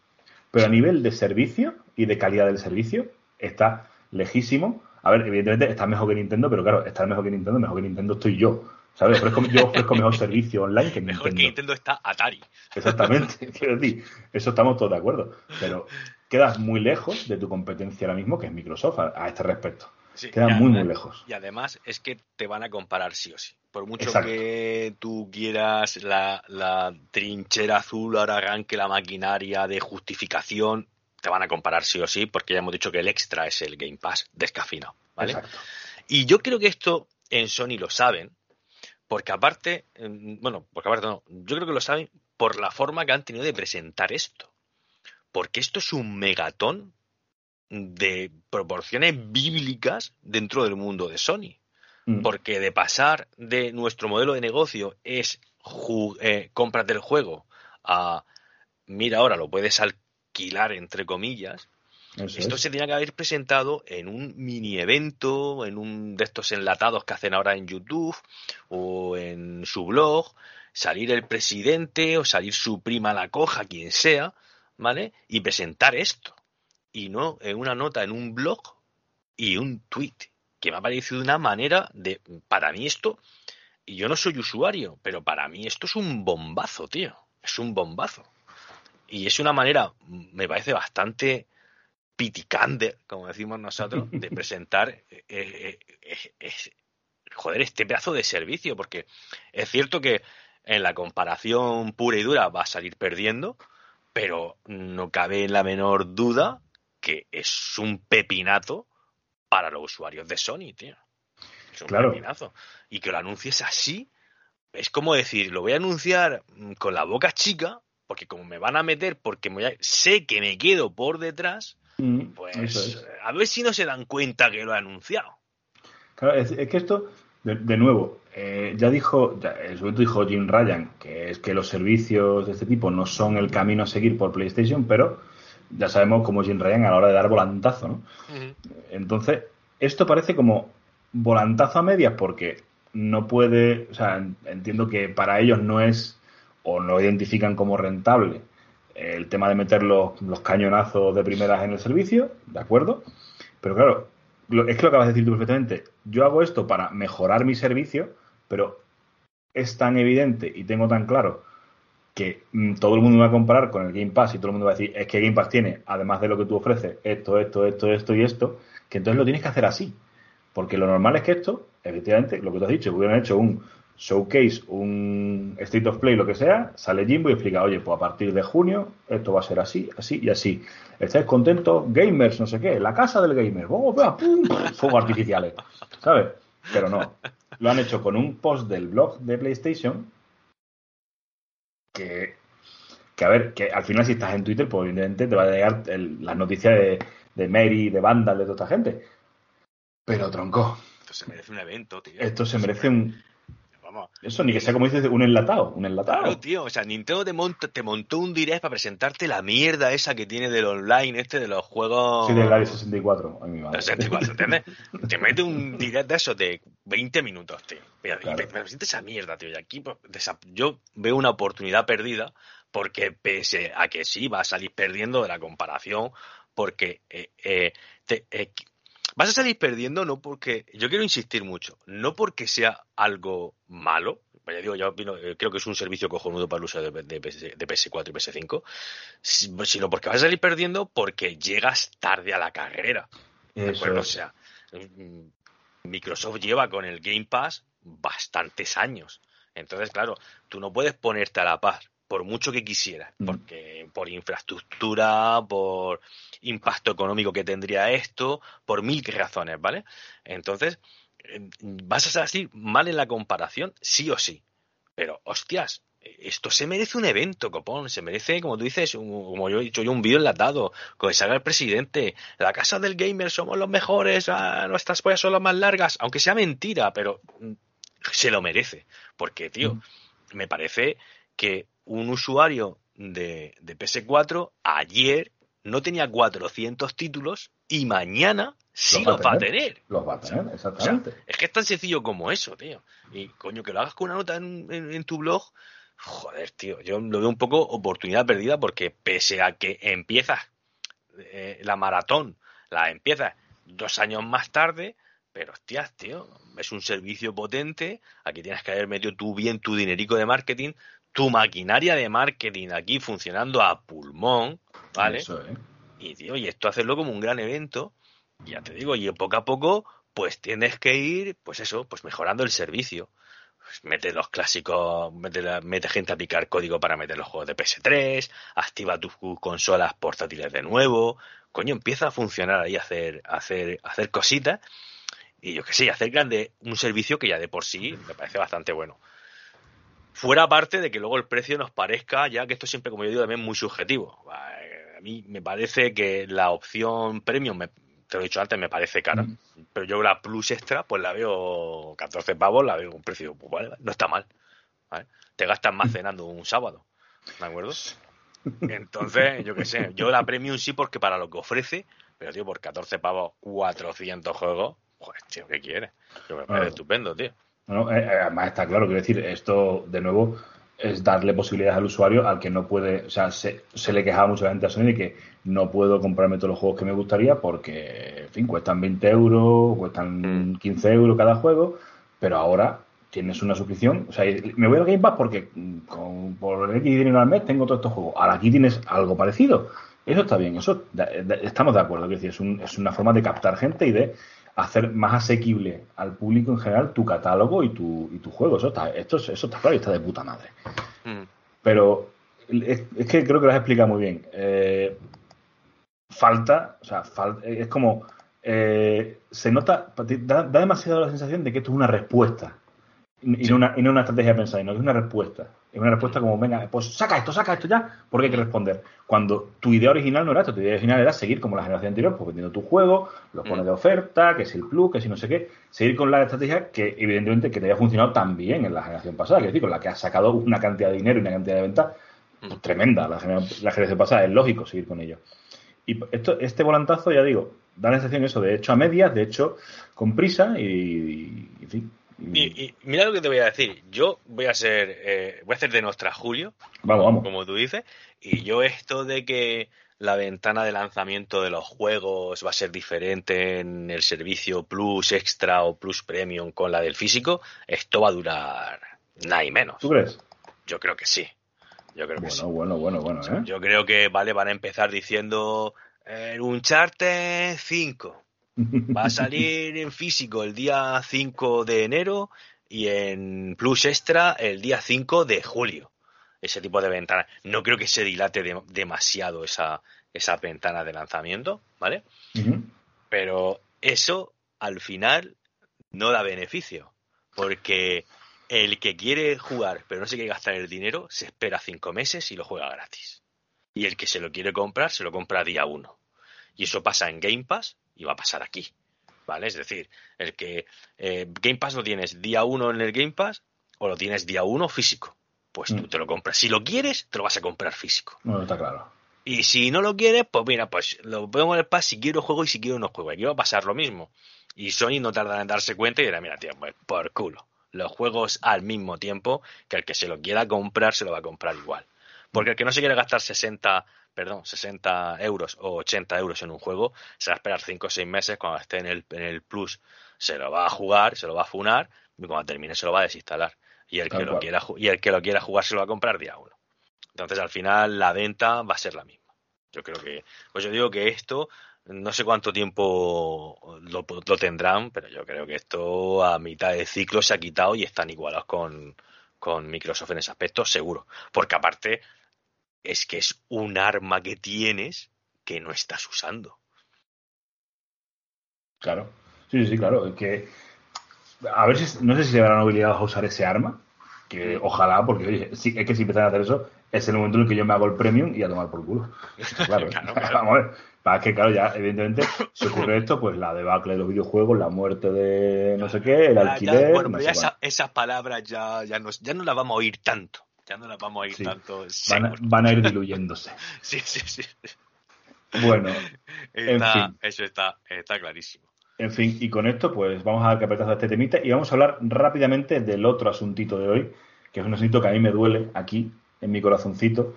Pero a nivel de servicio y de calidad del servicio está lejísimo. A ver, evidentemente está mejor que Nintendo, pero claro, estar mejor que Nintendo, mejor que Nintendo estoy yo. ¿Sabes? yo ofrezco mejor servicio online que Nintendo. Mejor que Nintendo está Atari. Exactamente, quiero decir, eso estamos todos de acuerdo. Pero quedas muy lejos de tu competencia ahora mismo, que es Microsoft, a, este respecto. quedas muy, muy lejos. Y además es que te van a comparar sí o sí. Por mucho que tú quieras la, la trinchera azul ahora arranque la maquinaria de justificación, te van a comparar sí o sí, porque ya hemos dicho que el extra es el Game Pass descafeinado. ¿vale? Exacto. Y yo creo que esto en Sony lo saben, porque aparte, em, bueno, porque aparte no, yo creo que lo saben por la forma que han tenido de presentar esto. Porque esto es un megatón de proporciones bíblicas dentro del mundo de Sony. Mm. Porque de pasar de nuestro modelo de negocio es eh, cómprate el juego a mira ahora lo puedes alquilar entre comillas esto se tenía que haber presentado en un mini evento, en un de estos enlatados que hacen ahora en YouTube o en su blog, salir el presidente o salir su prima la coja, quien sea, ¿vale? Y presentar esto. Y no en una nota en un blog y un tweet, que me ha parecido una manera de, para mí esto, y yo no soy usuario, pero para mí esto es un bombazo, tío. Es un bombazo. Y es una manera, me parece bastante piticante, como decimos nosotros, de presentar eh, eh, eh, joder, este pedazo de servicio, porque es cierto que en la comparación pura y dura va a salir perdiendo, pero no cabe la menor duda que es un pepinazo para los usuarios de Sony, tío. Es un pepinazo. Y que lo anuncies así, es como decir, lo voy a anunciar con la boca chica, porque como me van a meter, porque sé que me quedo por detrás, Mm, pues a ver si no se dan cuenta que lo he anunciado. Claro, es, que esto, de, nuevo, eh, ya dijo, ya, en su momento dijo Jim Ryan, que es que los servicios de este tipo no son el camino a seguir por PlayStation, pero ya sabemos cómo Jim Ryan a la hora de dar volantazo, ¿no? Entonces, esto parece como volantazo a medias porque no puede, o sea, entiendo que para ellos no es o no identifican como rentable el tema de meter los, cañonazos de primeras en el servicio, ¿de acuerdo? Pero claro, es que lo acabas de decir tú perfectamente. Yo hago esto para mejorar mi servicio, pero es tan evidente y tengo tan claro que mm, todo el mundo va a comparar con el Game Pass y todo el mundo va a decir, es que Game Pass tiene, además de lo que tú ofreces, esto, esto, esto, esto y esto, que entonces lo tienes que hacer así. Porque lo normal es que esto, efectivamente, lo que tú has dicho, hubieran hecho un showcase, un State of Play, lo que sea, sale Jimbo y explica, oye, pues a partir de junio esto va a ser así, así y así. ¿Estáis contentos? Gamers, no sé qué, la casa del gamer, ¡oh, pum! Fuegos artificiales, ¿sabes? Pero no, lo han hecho con un post del blog de PlayStation que, que a ver, que al final si estás en Twitter, pues evidentemente te va a llegar las noticias de, de Mary, de Vandal, de toda esta gente. Pero tronco. Esto se merece un evento, tío. Esto se merece un, eso, ni que sea como dices, un enlatado, un enlatado. Claro, tío, o sea, Nintendo te, te montó un direct para presentarte la mierda esa que tiene del online este de los juegos... Sí, del Área 64, a mi madre. 64, ¿entiendes? te mete un direct de eso de 20 minutos, tío. Mira, y me, presenta esa mierda, tío, y aquí pues, yo veo una oportunidad perdida porque pese a que sí va a salir perdiendo de la comparación porque eh, eh, te, eh, Vas a salir perdiendo no porque, yo quiero insistir mucho, no porque sea algo malo, ya digo, yo eh, creo que es un servicio cojonudo para el uso de, PS, 4 y PS5, sino porque vas a salir perdiendo porque llegas tarde a la carrera. O sea, mm, Microsoft lleva con el Game Pass bastantes años. Entonces, claro, tú no puedes ponerte a la paz por mucho que quisieras, mm. porque por infraestructura, por impacto económico que tendría esto, por mil razones, ¿vale? Entonces, eh, vas a salir mal en la comparación, sí o sí. Pero, hostias, esto se merece un evento, copón. Se merece, como tú dices, como yo he dicho, yo un vídeo enlatado, con que salga el presidente. La casa del gamer somos los mejores, ah, nuestras pollas son las más largas, aunque sea mentira, pero mm, se lo merece. Porque, tío, mm. me parece que un usuario de, de PS4 ayer no tenía 400 títulos y mañana sí los, va, a tener. Los va a tener, exactamente. es que es tan sencillo como eso, tío. Y coño, que lo hagas con una nota en, tu blog, joder, tío, yo lo veo un poco oportunidad perdida porque pese a que empiezas eh, la maratón, la empiezas dos años más tarde, pero hostias, tío, es un servicio potente, aquí tienes que haber metido tú bien tu dinerico de marketing, tu maquinaria de marketing aquí funcionando a pulmón, ¿vale? Y, tío, y esto hacerlo como un gran evento, ya te digo, y poco a poco, pues tienes que ir, pues eso, pues mejorando el servicio. Pues mete los clásicos, mete, gente a picar código para meter los juegos de PS3, activa tus consolas portátiles de nuevo, coño, empieza a funcionar ahí, a hacer, hacer, hacer cositas, y yo que sé, hacer grande un servicio que ya de por sí me parece bastante bueno. Fuera parte de que luego el precio nos parezca, ya que esto siempre, como yo digo, también muy subjetivo. A mí me parece que la opción premium, te lo he dicho antes, me parece cara. Pero yo la plus extra, pues la veo 14 pavos, la veo un precio, pues, no está mal. Te gastas más cenando un sábado. ¿De acuerdo? Entonces, yo qué sé, yo la premium sí porque para lo que ofrece, pero tío, por 14 pavos, 400 juegos, joder, tío, ¿qué quieres? Yo me parece estupendo, tío. Eh, eh, además está claro, quiero decir, esto de nuevo es darle posibilidades al usuario al que no puede, o sea, se, le quejaba mucha gente a Sony de que no puedo comprarme todos los juegos que me gustaría porque, en fin, cuestan 20 euros, cuestan 15 mm. euros cada juego, pero ahora tienes una suscripción, o sea, me voy al Game Pass porque con, por X dinero al mes tengo todos estos juegos. Ahora aquí tienes algo parecido. Eso está bien, eso estamos de acuerdo, es decir, es, un, es una forma de captar gente y de hacer más asequible al público en general tu catálogo y tu, y tu juego. Eso está, esto, eso está claro y está de puta madre. Mm. Pero es, que creo que lo has explicado muy bien. Eh, falta, o sea, es como, eh, se nota, da, da, demasiado la sensación de que esto es una respuesta y, no una, y no una estrategia de pensar, no es una respuesta. Es una respuesta como, venga, pues saca esto, saca esto ya, porque hay que responder. Cuando tu idea original no era esto, tu idea original era seguir como la generación anterior, pues vendiendo tu juego, lo mm. pones de oferta, que es el plus, que si no sé qué, seguir con la estrategia que evidentemente que te haya funcionado tan bien en la generación pasada, que es decir, con la que has sacado una cantidad de dinero y una cantidad de ventas pues, tremenda la, la generación pasada, es lógico seguir con ello. Y esto, este volantazo, ya digo, da la sensación eso, de hecho a medias, de hecho con prisa y, en fin, Y, y, mira lo que te voy a decir. Yo voy a ser, eh, voy a hacer de nuestra Julio, Vamos, vamos. como tú dices, y yo esto de que la ventana de lanzamiento de los juegos va a ser diferente en el servicio Plus Extra o Plus Premium con la del físico, esto va a durar nada y menos. ¿Tú crees? Yo creo que sí. Yo creo que sí. Bueno, bueno, bueno, bueno, ¿eh? Yo creo que, vale, van a empezar diciendo eh, Uncharted 5. Va a salir en físico el día 5 de enero y en Plus Extra el día 5 de julio. Ese tipo de ventana. No creo que se dilate de- demasiado esa, esa ventana de lanzamiento, ¿vale? Pero eso al final no da beneficio. Porque el que quiere jugar pero no se quiere gastar el dinero se espera cinco meses y lo juega gratis. Y el que se lo quiere comprar se lo compra día uno. Y eso pasa en Game Pass y va a pasar aquí. ¿Vale? Es decir, el que eh, Game Pass lo tienes día uno en el Game Pass o lo tienes día uno físico. Pues tú Mm. te lo compras. Si lo quieres, te lo vas a comprar físico. No, está claro. Y si no lo quieres, pues mira, pues lo pongo en el pass, si quiero juego y si quiero no juego. Aquí va a pasar lo mismo. Y Sony no tardará en darse cuenta y dirá, mira, tío, pues por culo. Los juegos al mismo tiempo que el que se lo quiera comprar, se lo va a comprar igual. Porque el que no se quiere gastar 60, perdón, 60 euros o 80 euros en un juego, se va a esperar 5 o 6 meses cuando esté en el, en el Plus, se lo va a jugar, se lo va a funar y cuando termine se lo va a desinstalar. Y el, Tal que lo quiera, y el que lo quiera jugar se lo va a comprar día uno. Entonces, al final, la venta va a ser la misma. Yo creo que, pues yo digo que esto, no sé cuánto tiempo lo, lo tendrán, pero yo creo que esto a mitad de ciclo se ha quitado y están igualados con, con Microsoft en ese aspecto, seguro. Porque aparte, es que es un arma que tienes que no estás usando. Claro. Sí, sí, claro. Es que. A ver si. No sé si se verán obligados a usar ese arma. Que ojalá, porque oye, sí, es que si empiezan a hacer eso, es el momento en el que yo me hago el premium y a tomar por culo. Está Claro, Claro, claro. vamos a ver. Para que, claro, ya, evidentemente, si ocurre esto, pues la debacle de los videojuegos, la muerte de no sé qué, el Ya- ya, alquiler. bueno, no ya esa- esas palabras ya, ya, no, ya no las vamos a oír tanto. Ya no las vamos a Sí. tanto. van, a, seguro. van a ir diluyéndose. Sí, sí, sí. Bueno, Está- fin. Eso está, está clarísimo. En fin, y con esto, pues vamos a dar carpetazo a este temita y vamos a hablar rápidamente del otro asuntito de hoy, que es un asunto que a mí me duele aquí, en mi corazoncito,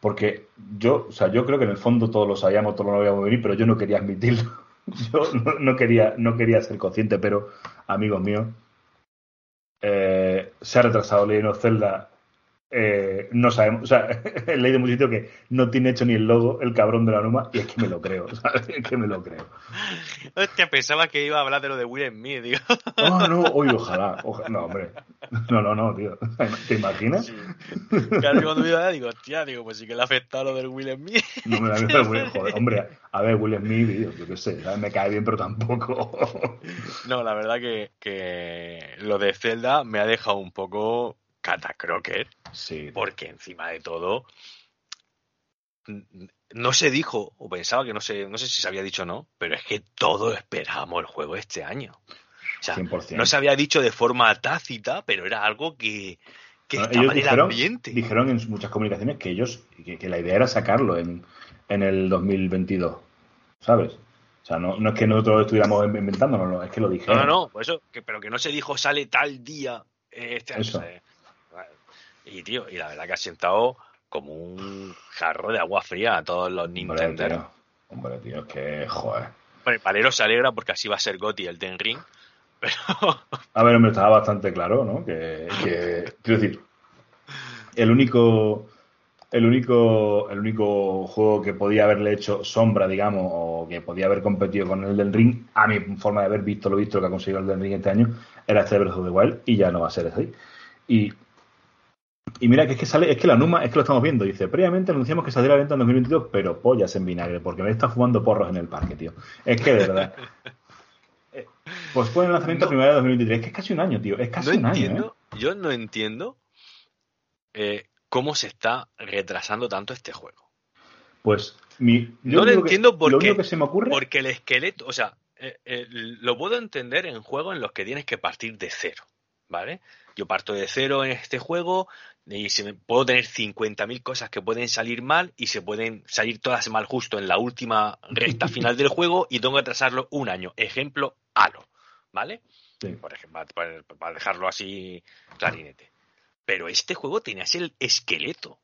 porque yo, o sea, yo creo que en el fondo todos lo sabíamos, todos lo habíamos venir, pero yo no quería admitirlo. Yo no, no quería, no quería ser consciente, pero, amigos míos, eh, se ha retrasado Legend of Zelda. Eh, no sabemos, o sea, he leído en muchos sitios que no tiene hecho ni el logo el cabrón de la Numa, y es que me lo creo, ¿sabes? Es que me lo creo. Hostia, pensaba que iba a hablar de lo de Will Smith, digo. Oh, no, oye, ojalá, ojalá. No, hombre. No, no, no, tío. ¿Te imaginas? Sí. Claro, y cuando a digo, hostia, digo, pues sí que le ha afectado lo del Will Smith. No me miedo, Will- joder, hombre, a ver, Will Smith, tío, yo qué sé, ¿sabes? me cae bien, pero tampoco. No, la verdad que, que lo de Zelda me ha dejado un poco catacroker, Sí, porque encima de todo no se dijo, o pensaba que no sé, no sé si se había dicho o no, pero es que todos esperábamos el juego este año. O sea, 100%. no se había dicho de forma tácita, pero era algo que, que No, estaba en el ambiente. dijeron en muchas comunicaciones que ellos, que, que la idea era sacarlo en, en el 2022, ¿sabes? O sea, no, no es que nosotros estuviéramos inventando, no, no, es que lo No, dijeron. no, no, por eso, que, pero que no se dijo sale tal día eh, este año. Eso. o sea, vale. Y tío, y la verdad que ha sentado como un jarro de agua fría a todos los Hombre, Nintendo. tío, hombre, tío, es que, joder. Bueno, el palero se alegra porque así va a ser Gotti el Ten Ring. Pero A ver, hombre, estaba bastante claro, ¿no? Que, que- quiero decir, el único, el único, el único juego que podía haberle hecho sombra, digamos, o que podía haber competido con el del Ring, a mi forma de haber visto lo visto que ha conseguido el del Ring este año, era este Breath of the Wild y ya no va a ser así. Y, y mira que es que sale, es que la Numa, es que lo estamos viendo, dice, previamente anunciamos que saldría a la venta en 2022, pero pollas en vinagre, porque me está fumando porros en el parque, tío. Es que de verdad. Eh, Pues pone el lanzamiento No. primero de 2023. Es que es casi un año, tío. Es casi no un año, ¿eh? entiendo, yo no entiendo eh, cómo se está retrasando tanto este juego. Pues mi, yo No lo único que- entiendo por Lo único que se me ocurre. Porque el esqueleto, o sea, eh, eh, lo puedo entender en juegos en los que tienes que partir de cero, ¿vale? Yo parto de cero en este juego y se puedo tener 50.000 cosas que pueden salir mal y se pueden salir todas mal justo en la última recta final del juego y tengo que atrasarlo un año. Ejemplo, Halo, ¿vale? Por ejemplo, para, para dejarlo así clarinete. Pero este juego tenías el esqueleto.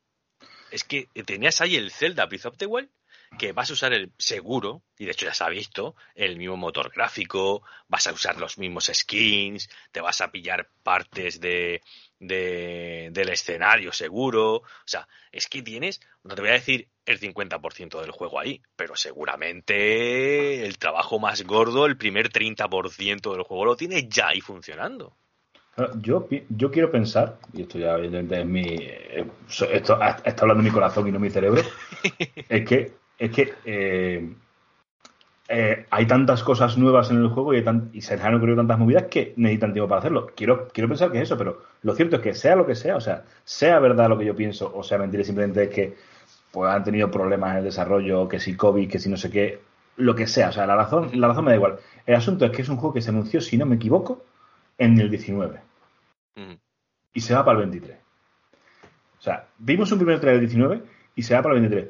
Es que tenías ahí el Zelda Breath of the Wild que vas a usar el seguro, y de hecho ya se ha visto, el mismo motor gráfico, vas a usar los mismos skins, te vas a pillar partes de, del escenario seguro. O sea, es que tienes, no te voy a decir el 50% del juego ahí, pero seguramente el trabajo más gordo, el primer 30% del juego lo tienes ya ahí funcionando. Yo, yo quiero pensar, y esto ya evidentemente es mi. Eh, esto está hablando mi corazón y no mi cerebro, es que es que eh, eh, hay tantas cosas nuevas en el juego y, tan, y se han ocurrido tantas movidas que necesitan tiempo para hacerlo. Quiero, quiero pensar que es eso, pero lo cierto es que sea lo que sea, o sea, sea verdad lo que yo pienso o sea mentira, simplemente es que pues, han tenido problemas en el desarrollo, que si COVID, que si no sé qué, lo que sea, o sea, la razón, la razón me da igual. El asunto es que es un juego que se anunció, si no me equivoco, en el 19. Y se va para el 23. O sea, vimos un primer trailer del 19 y se va para el 23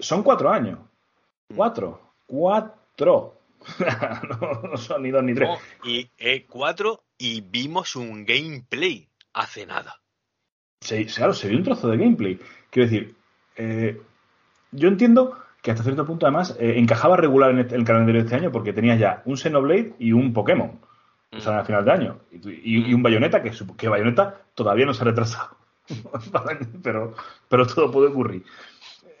son cuatro años. Mm. Cuatro. Cuatro. no, son ni dos ni tres. y eh, cuatro y vimos un gameplay hace nada. Sí, claro, se vio un trozo de gameplay. Quiero decir, eh, yo entiendo que hasta cierto punto además eh, encajaba regular en el, calendario de este año porque tenías ya un Xenoblade y un Pokémon. O sea, al final de año. Y, un Bayonetta, que, que Bayonetta todavía no se ha retrasado. pero, pero todo puede ocurrir.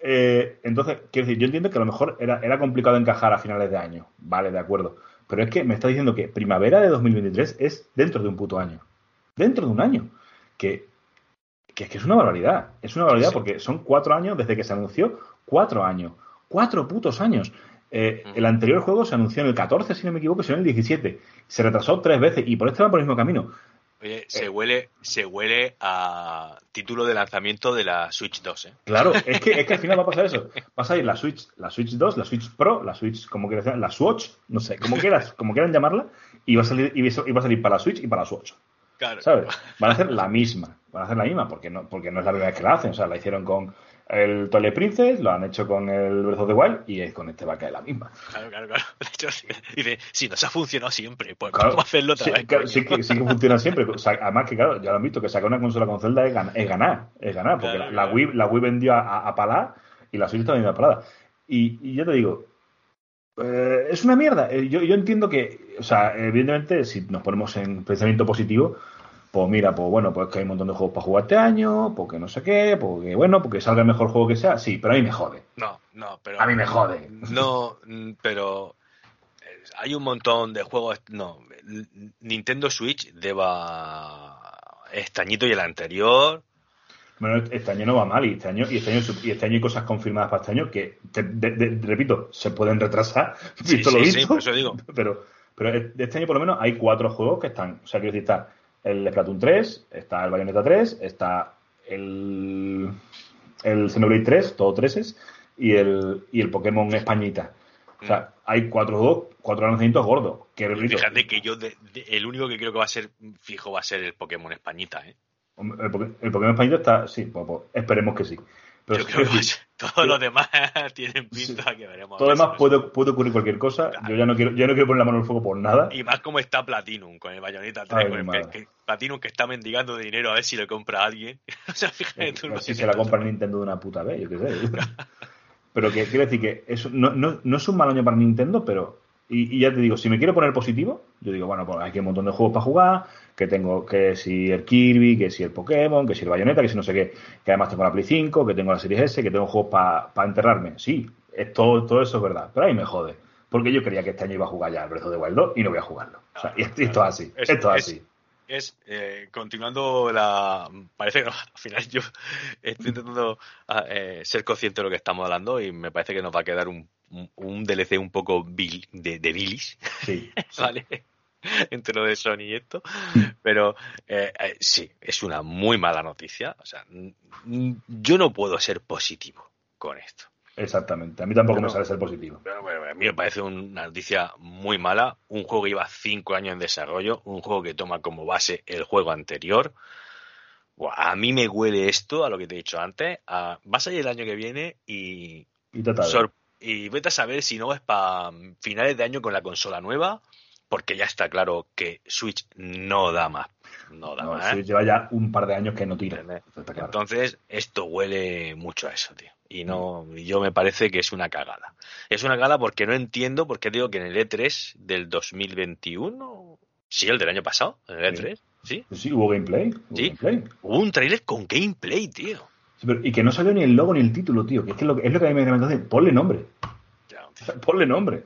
Eh, entonces, quiero decir, yo entiendo que a lo mejor era, era complicado encajar a finales de año. Vale, de acuerdo. Pero es que me está diciendo que primavera de 2023 es dentro de un puto año. Dentro de un año. Que, que es que es una barbaridad. Es una barbaridad porque son cuatro años desde que se anunció. Cuatro años. Cuatro putos años. Eh, el anterior juego se anunció en el 14, si no me equivoco, sino en el 17. Se retrasó tres veces y por esto va por el mismo camino. Oye, se, eh. huele, se huele a título de lanzamiento de la Switch 2, ¿eh? Claro, es que, es que al final va a pasar eso. Va a salir la Switch, la Switch 2, la Switch Pro, la Switch, como quieras, la Swatch, no sé, como quieras, como quieran llamarla, y va a salir, y va a salir para la Switch y para la Swatch. Claro. ¿Sabes? Van a hacer la misma, van a hacer la misma, porque no, porque no es la primera vez que la hacen, o sea, la hicieron con el Twilight Princess, lo han hecho con el Breath of the Wild y con este va a caer la misma. Claro, claro, claro. De hecho, dice, si nos ha funcionado siempre, pues vamos a hacerlo otra sí, vez. sí, que, sí que funciona siempre. además que, claro, ya lo han visto, que sacar una consola con Zelda es, ganar, es ganar, porque la, Wii, la Wii vendió a, a, Palá y la Switch está vendiendo a Palá. Y, y yo te digo, eh, es una mierda. Eh, yo, yo entiendo que, o sea, evidentemente, si nos ponemos en pensamiento positivo, pues mira, pues bueno, pues que hay un montón de juegos para jugar este año, porque no sé qué, porque bueno, porque salga el mejor juego que sea, sí, pero a mí me jode. No, no, pero... A mí me jode. No, pero eh, hay un montón de juegos, no, Nintendo Switch deba este añito y el anterior. Bueno, este año no va mal y este año y este año, y este año hay cosas confirmadas para este año que, repito, se pueden retrasar, visto lo visto, eso digo. Pero, pero este año por lo menos hay cuatro juegos que están, o sea, quiero decir, está el Splatoon 3, está el Bayonetta 3, está el, el Xenoblade 3, todo treses, y el, y el Pokémon Españita. O sea, hay cuatro juegos, cuatro lanzamientos gordos. Que Fíjate que yo, el único que creo que va a ser fijo va a ser el Pokémon Españita, ¿eh? El, Pokémon Españita está, sí, pues, pues, esperemos que sí. Yo creo que todos los demás tienen pinta que veremos. Todo lo demás puede, puede, ocurrir cualquier cosa. Yo ya no quiero, ya no quiero poner la mano en el fuego por nada. Y más como está Platinum con el Bayonetta 3, que, Platinum que está mendigando dinero a ver si lo compra alguien. o sea, fíjate tú. si se la compra Nintendo de una puta vez, yo qué sé. pero que quiero decir que eso no, no, no es un mal año para Nintendo, pero y, ya te digo, si me quiero poner positivo, yo digo, bueno, pues hay un montón de juegos para jugar, que tengo que si el Kirby, que si el Pokémon, que si el Bayonetta, que si no sé qué, que además tengo la Play 5, que tengo la Series S, que tengo juegos para enterrarme. Sí, es todo, todo eso es verdad, pero ahí me jode. Porque yo creía que este año iba a jugar ya el Breath of the Wild 2 y no voy a jugarlo. O sea, y esto, es así, esto es así es, eh, continuando la... Parece que al final yo estoy intentando ah, eh, ser consciente de lo que estamos hablando y me parece que nos va a quedar un, un DLC un poco de, de bilis, sí, ¿vale? Entre lo de Sony y esto. Pero eh, sí, es una muy mala noticia. O sea, yo no puedo ser positivo con esto. Exactamente, a mí tampoco me sale ser positivo. a mí me parece una noticia muy mala. Un juego que lleva cinco años en desarrollo, un juego que toma como base el juego anterior. a mí me huele esto, a lo que te he dicho antes. A, va a salir el año que viene y. Y, y vete a saber si no es para finales de año con la consola nueva porque ya está claro que Switch no da más. No da No, más. ¿eh? Switch lleva ya un par de años que no tira. Entonces, esto huele mucho a eso, tío. Y no, y yo me parece que es una cagada. Es una cagada porque no entiendo por qué digo que en el E3 del 2021, sí, el del año pasado, en el Sí. E3, sí, Sí, hubo gameplay. hubo Sí. gameplay. hubo un tráiler con gameplay, tío. Sí, pero- y que no salió ni el logo ni el título, tío. Que es, que lo, que- es lo que a mí me encanta. Entonces, ponle nombre. Ya, Ponle nombre.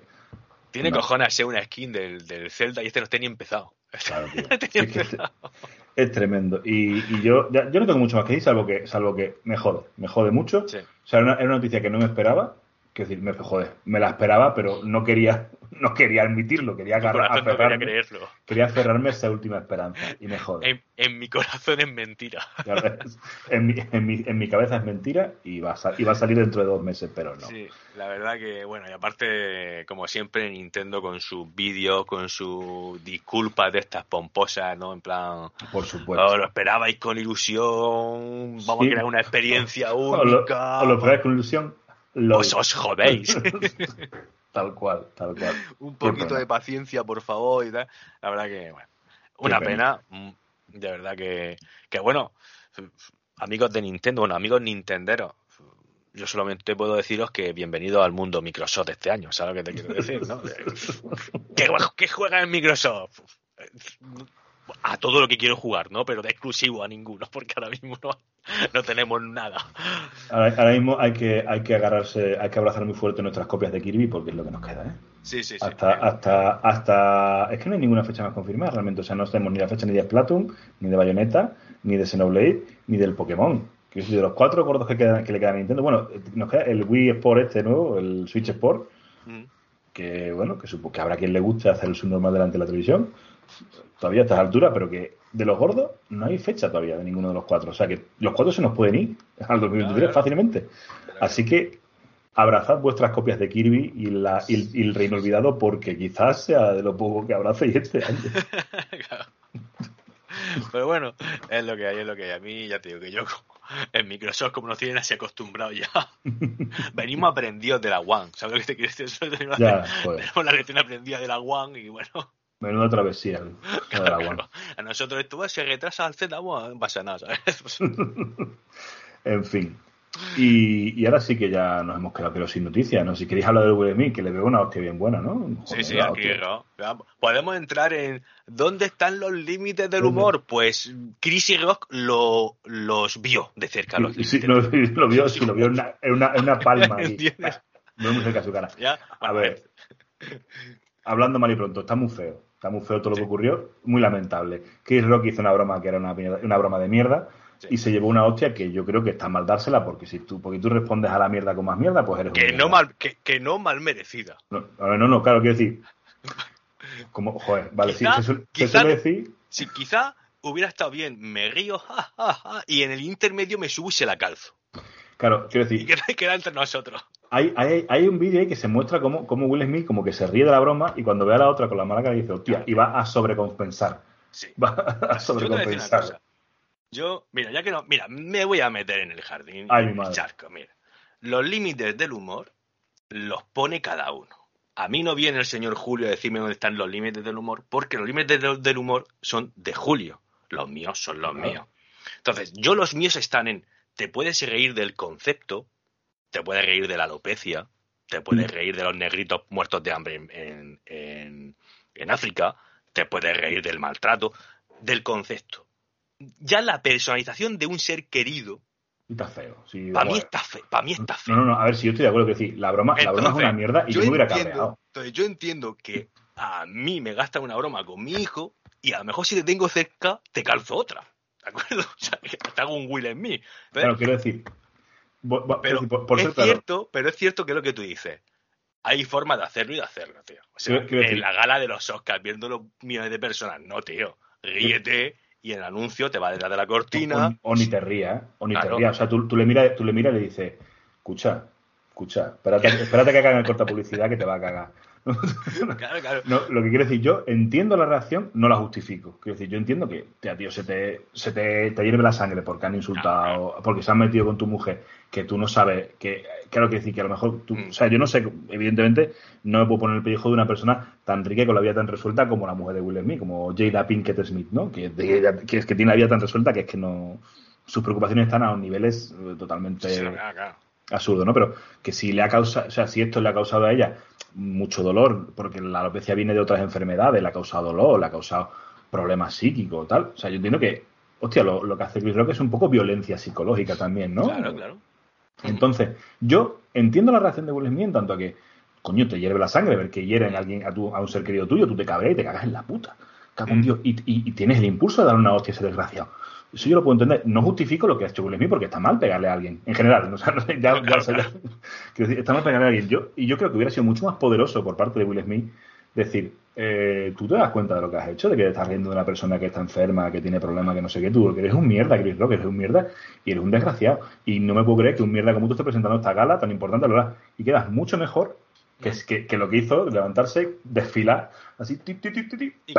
Tiene No. cojones ser una skin del, del Zelda y este no está ni empezado. Claro, tío. No tenía Sí, es, que empezado. es tremendo. Y, y yo, ya- yo no tengo mucho más que decir, salvo que, salvo que me jode. Me jode mucho. Sí. O sea, era una, era una noticia que no me esperaba. Quiero decir, me jode. Me la esperaba, pero no quería, no quería admitirlo. Quería agarrar, no quería creerlo. quería aferrarme a esa última esperanza. Y me jode. En, en mi corazón es mentira. En mi, en, mi, en mi cabeza es mentira y va, a, y va a salir dentro de dos meses, pero no. Sí, la verdad que, bueno, y aparte, como siempre, Nintendo con sus vídeos, con sus disculpas de estas pomposas, ¿no? En plan, Por supuesto. "Oh, lo esperabais con ilusión, vamos Sí. a crear una experiencia o lo, única, o lo esperáis con ilusión. Lo pues os jodéis. Tal cual, tal cual. Un poquito de paciencia, por favor, y tal. La verdad que, bueno, una pena, mm, de verdad que, que, bueno, amigos de Nintendo, bueno, amigos nintenderos, yo solamente puedo deciros que bienvenido al mundo Microsoft este año, ¿sabes lo que te quiero decir? ¿no? ¿Qué, qué juega en Microsoft? A todo lo que quiero jugar, ¿no? Pero de exclusivo a ninguno, porque ahora mismo no, no tenemos nada. Ahora, ahora mismo hay que, hay que agarrarse, hay que abrazar muy fuerte nuestras copias de Kirby porque es lo que nos queda, ¿eh? Sí, sí, sí. Hasta, hasta, hasta. Es que no hay ninguna fecha más confirmada realmente. O sea, no tenemos ni la fecha ni de Splatoon, ni de Bayonetta, ni de Xenoblade, ni del Pokémon. Que es de los cuatro gordos que, quedan, que le quedan a Nintendo. Bueno, nos queda el Wii Sport este nuevo, el Switch Sport, Mm. que bueno, que supongo que habrá quien le guste hacer el subnormal delante de la televisión. Todavía a estas alturas, pero que de los gordos no hay fecha todavía de ninguno de los cuatro. O sea que los cuatro se nos pueden ir al 2023 Claro. fácilmente. Así que abrazad vuestras copias de Kirby y, la, y el, y el Reino Olvidado porque quizás sea de lo poco que abracéis este año. Claro. Pero bueno, es lo que hay, es lo que hay. A mí ya te digo que yo en Microsoft, como nos tienen así acostumbrados ya, venimos aprendidos de la One. ¿Sabes lo que te quiero decir? Joder. tenemos la lección aprendida de la One y bueno, Menuda travesía. claro, a nosotros esto va, se retrasa al Z, no pasa nada, ¿sabes? Pues, En fin. Y, y ahora sí que ya nos hemos quedado pero sin noticias, ¿no? Si queréis hablar del Wii que le veo una hostia bien buena, ¿no? Sí, Joder, sí, aquí. ¿no? Podemos entrar en ¿dónde están los límites del humor? Pues Chris y Rock lo, los vio de cerca. Los Sí, humor. lo vio, sí, lo vio en una, en una, en una palma. No muy cerca de su cara. ¿Ya? A ver, hablando mal y pronto, está muy feo. Está muy feo todo lo que ocurrió, muy lamentable. Chris Rock hizo una broma que era una, una broma de mierda Sí. y se llevó una hostia que yo creo que está mal dársela porque si tú, porque tú respondes a la mierda con más mierda, pues eres un Que mierda. no, mal, que, que no mal merecida. No, no, no, claro, quiero decir. Como, joder, vale, sí, Quizá- se, suele- se suele decir. Si quizá hubiera estado bien, me río, ja, ja, ja, y en el intermedio me subo y se la calzo. Claro, quiero Y decir, queda, queda entre nosotros. Hay, hay, hay un vídeo ahí que se muestra cómo, cómo Will Smith como que se ríe de la broma y cuando ve a la otra con la mala cara dice, hostia, y va a sobrecompensar. Sí. Va a Yo sobrecompensar. cosa. Yo, mira, ya que no, mira, me voy a meter en el jardín, Ay, en el charco, mira. Los límites del humor los pone cada uno. A mí no viene el señor Julio a decirme dónde están los límites del humor, porque los límites del, del humor son de Julio. Los míos son los Claro. míos. Entonces, yo los míos están en, te puedes reír del concepto, te puedes reír de la alopecia, te puedes Mm. reír de los negritos muertos de hambre en, en, en- en África, te puedes reír del maltrato, del concepto. Ya la personalización de un ser querido, está feo. sí, para mí está feo. Para mí está feo. No, no, no, a ver si yo estoy de acuerdo que decir, la broma, la broma es una mierda y yo, yo me hubiera entiendo- cabreado. Entonces yo entiendo que a mí me gastan una broma con mi hijo y a lo mejor si te tengo cerca te calzo otra. ¿De acuerdo? O sea, que te hago un will en mí. Entonces, Claro, quiero decir, pero por, por es ser claro, cierto, pero es cierto que es lo que tú dices. Hay forma de hacerlo y de hacerlo, tío. O sea, en decir- la gala de los Oscars, viendo los millones de personas, no, tío. Ríete y en el anuncio te va detrás de la cortina. O, o ni te rías, o ni Claro. te rías. O sea, tú, tú le miras, tú le miras y le dices, escucha, escucha, espérate, espérate que hagan el corta publicidad que te va a cagar. claro, claro. No, lo que quiero decir, yo entiendo la reacción, no la justifico. Quiero decir, yo entiendo que, a tío, se te, se te, te hierve la sangre porque han insultado, porque se han metido con tu mujer, que tú no sabes, que, claro que decir que a lo mejor tú, mm. o sea, yo no sé, evidentemente, no me puedo poner el pellejo de una persona tan rica con la vida tan resuelta como la mujer de Will Smith, como Jada Pinkett Smith, ¿no? Que, que, es que tiene la vida tan resuelta que es que no, sus preocupaciones están a unos niveles eh, totalmente absurdos, ¿no? Pero que si le ha causado, o sea, si esto le ha causado a ella mucho dolor, porque la alopecia viene de otras enfermedades, le ha causado dolor, le ha causado problemas psíquicos, tal. O sea, yo entiendo que, hostia, lo, que hace Chris Rock es un poco violencia psicológica también, ¿no? Claro, claro. Entonces, yo entiendo la reacción de Will Smith en tanto a que, coño, te hierve la sangre ver que hieren a alguien, a, tu, a un ser querido tuyo, tú te cabreas y te cagas en la puta. Cago mm. Dios. Y, y, tienes el impulso de dar una hostia a ese desgraciado. Eso yo lo puedo entender. No justifico lo que ha hecho Will Smith porque está mal pegarle a alguien, en general. O sea, ya, está mal pegarle a alguien. Yo, y yo creo que hubiera sido mucho más poderoso por parte de Will Smith decir, eh, tú te das cuenta de lo que has hecho, de que estás riendo de una persona que está enferma, que tiene problemas, que no sé qué, tú, que eres un mierda, Chris Rock, eres un mierda y eres un desgraciado. Y no me puedo creer que un mierda como tú estés presentando esta gala tan importante, verdad. Y quedas mucho mejor que, que, que lo que hizo, levantarse, desfilar, así, ti, ti, ti, y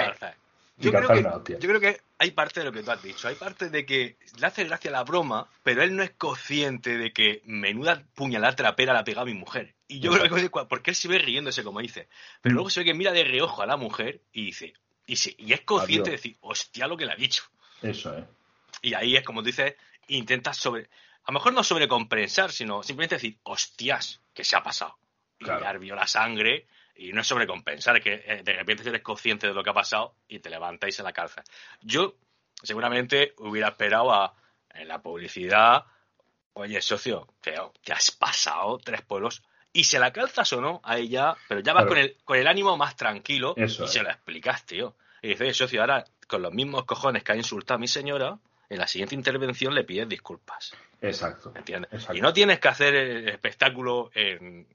yo creo, que, yo creo que hay parte de lo que tú has dicho. Hay parte de que le hace gracia la broma, pero él no es consciente de que menuda puñalada trapera la ha pegado a mi mujer. Y yo creo que porque él se ve riéndose, como dice. Pero mm. luego se ve que mira de reojo a la mujer y dice. Y, y es consciente de decir, hostia, lo que le ha dicho. Eso es. Y ahí es como tú dices, intenta sobre. A lo mejor no sobrecompensar, sino simplemente decir, hostias, que se ha pasado. Y ya vio la sangre y no es sobrecompensar, es que eh, de repente eres consciente de lo que ha pasado y te levantáis en la cárcel. Yo seguramente hubiera esperado a en la publicidad, oye, socio, feo, te has pasado tres pueblos y se la calzas o no, ahí ya, pero ya vas con, el, con el ánimo más tranquilo y se lo explicas, tío. Y dices, oye, socio, ahora con los mismos cojones que ha insultado a mi señora, en la siguiente intervención le pides disculpas. Exacto. ¿Entiendes? Y no tienes que hacer el espectáculo en,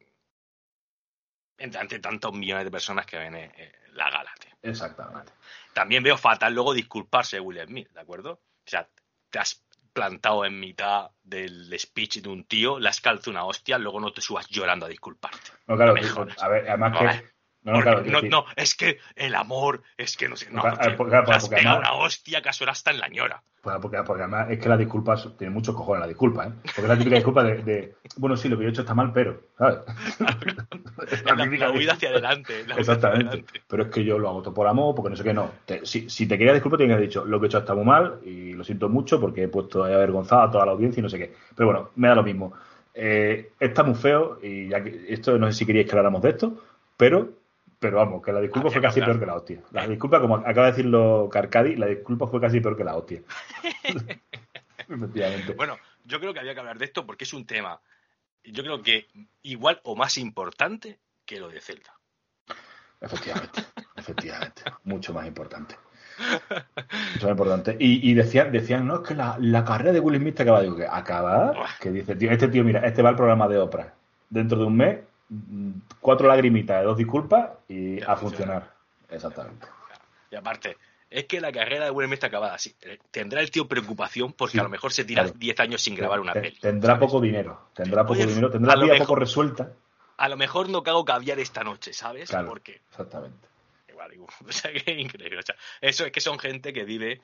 entre tantos millones de personas que ven eh, eh, la gala. Exactamente. También veo fatal luego disculparse de Will Smith, ¿de acuerdo? O sea, te has plantado en mitad del speech de un tío, le has calzado una hostia, luego no te subas llorando a disculparte. No, claro, a ver, además que no, no, no, es que el amor, es que no sé, no, porque, porque, una hostia que a hasta en la ñora. Pues porque, además es que las disculpas, tiene muchos cojones la disculpa, ¿eh? Porque es la típica disculpa de, bueno, sí, lo que yo he hecho está mal, pero, ¿sabes? la, la, huida hacia adelante. Exactamente. Pero es que yo lo hago todo por amor, porque no sé qué, no. si, si, te quería disculpar, te que haber dicho, lo que he hecho está muy mal y lo siento mucho porque he puesto avergonzado a toda la audiencia y no sé qué. Pero bueno, me da lo mismo. Eh, está muy feo y ya que esto no sé si queríais que habláramos de esto, pero pero vamos, que la disculpa ah, fue casi peor que la hostia. La disculpa, como acaba de decirlo Carcadi, la disculpa fue casi peor que la hostia. bueno, yo creo que había que hablar de esto porque es un tema, yo creo que igual o más importante que lo de Zelda. Efectivamente, efectivamente. Mucho más importante. Mucho más importante. Y, decían, decían, no, es que la, carrera de Will Smith acaba. Digo, que acaba. Que dice, tío, este tío, mira, este va al programa de Oprah. Dentro de un mes cuatro lagrimitas, dos disculpas y a funcionar. Exactamente. Y aparte, es que la carrera de Will Smith está acabada. Eh, tendrá el tío preocupación porque a lo mejor se tira 10 años sin grabar una peli. Tendrá poco dinero, tendrá poco dinero, tendrá la vida poco resuelta. A lo mejor no cago caviar esta noche, ¿sabes? Claro, porque exactamente. Igual, igual, o sea, que increíble. O sea, eso es que son gente que vive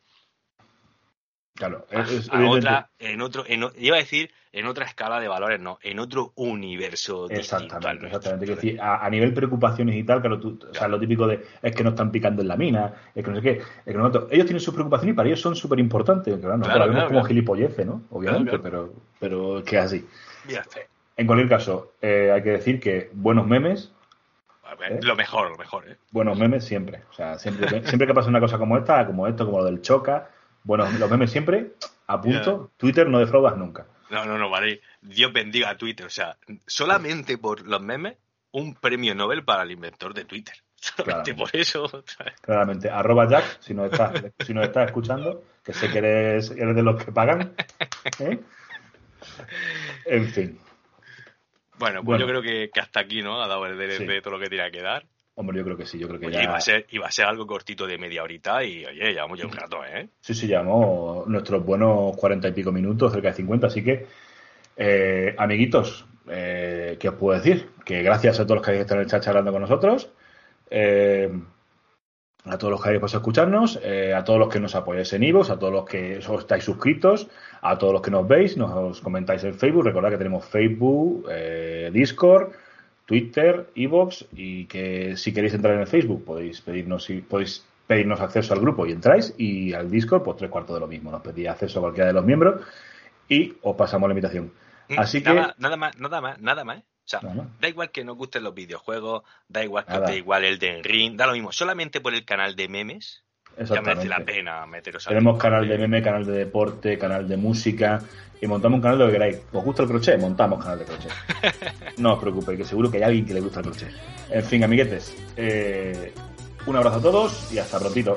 Claro, es, a otra, en otro, iba a decir en otra escala de valores, no, en otro universo. Exactamente, exactamente. a, nivel preocupaciones y tal, claro, tú, o sea, lo típico de es que no están picando en la mina, es que no sé qué, es que no, ellos tienen sus preocupaciones y para ellos son súper importantes, claro, no, claro, vemos como gilipolleces, ¿no? Obviamente, pero, pero que es así. En cualquier caso, eh, hay que decir que buenos memes. ¿eh? Lo mejor, lo mejor, ¿eh? Buenos memes siempre. O sea, siempre, siempre que pasa una cosa como esta, como esto, como lo del Choca, bueno, los memes siempre a punto. Twitter no defraudas nunca. No, no, no, vale. Dios bendiga a Twitter. O sea, solamente por los memes, un premio Nobel para el inventor de Twitter. Solamente por eso. Claramente. Arroba Jack, si nos estás, si nos estás escuchando, que sé que eres, de los que pagan. ¿eh? En fin. Bueno, pues yo creo que, hasta aquí, ¿no? Ha dado el DLP todo lo que tenía que dar. Hombre, yo creo que sí, yo creo que ya... Iba a, ser, iba a ser algo cortito de media horita y, oye, llevamos ya un rato, ¿eh? Sí, sí, llevamos nuestros buenos cuarenta y pico minutos, cerca de cincuenta, así que, eh, amiguitos, eh, ¿qué os puedo decir? Que gracias a todos los que están en el chat charlando con nosotros. Eh, a todos los que habéis pasado a escucharnos, eh, a todos los que nos apoyáis en Ivos, a todos los que os estáis suscritos, a todos los que nos veis, nos comentáis en Facebook. Recordad que tenemos Facebook, eh, Discord, Twitter, Evox y que si queréis entrar en el Facebook podéis pedirnos podéis pedirnos acceso al grupo y entráis y al Discord pues tres cuartos de lo mismo. Nos pedís acceso a cualquiera de los miembros y os pasamos la invitación. Mm, Así que nada, más, nada más, nada más. O sea, Bueno. da igual que nos gusten los videojuegos, da igual que os Nada. dé igual el de Ring, da lo mismo. Solamente por el canal de memes ya merece la pena meteros Tenemos canal de meme, canal de deporte, canal de música y montamos un canal de lo que queráis. ¿Os gusta el crochet? Montamos canal de crochet. No os preocupéis, que seguro que hay alguien que le gusta el crochet. En fin, amiguetes, eh, un abrazo a todos y hasta prontito.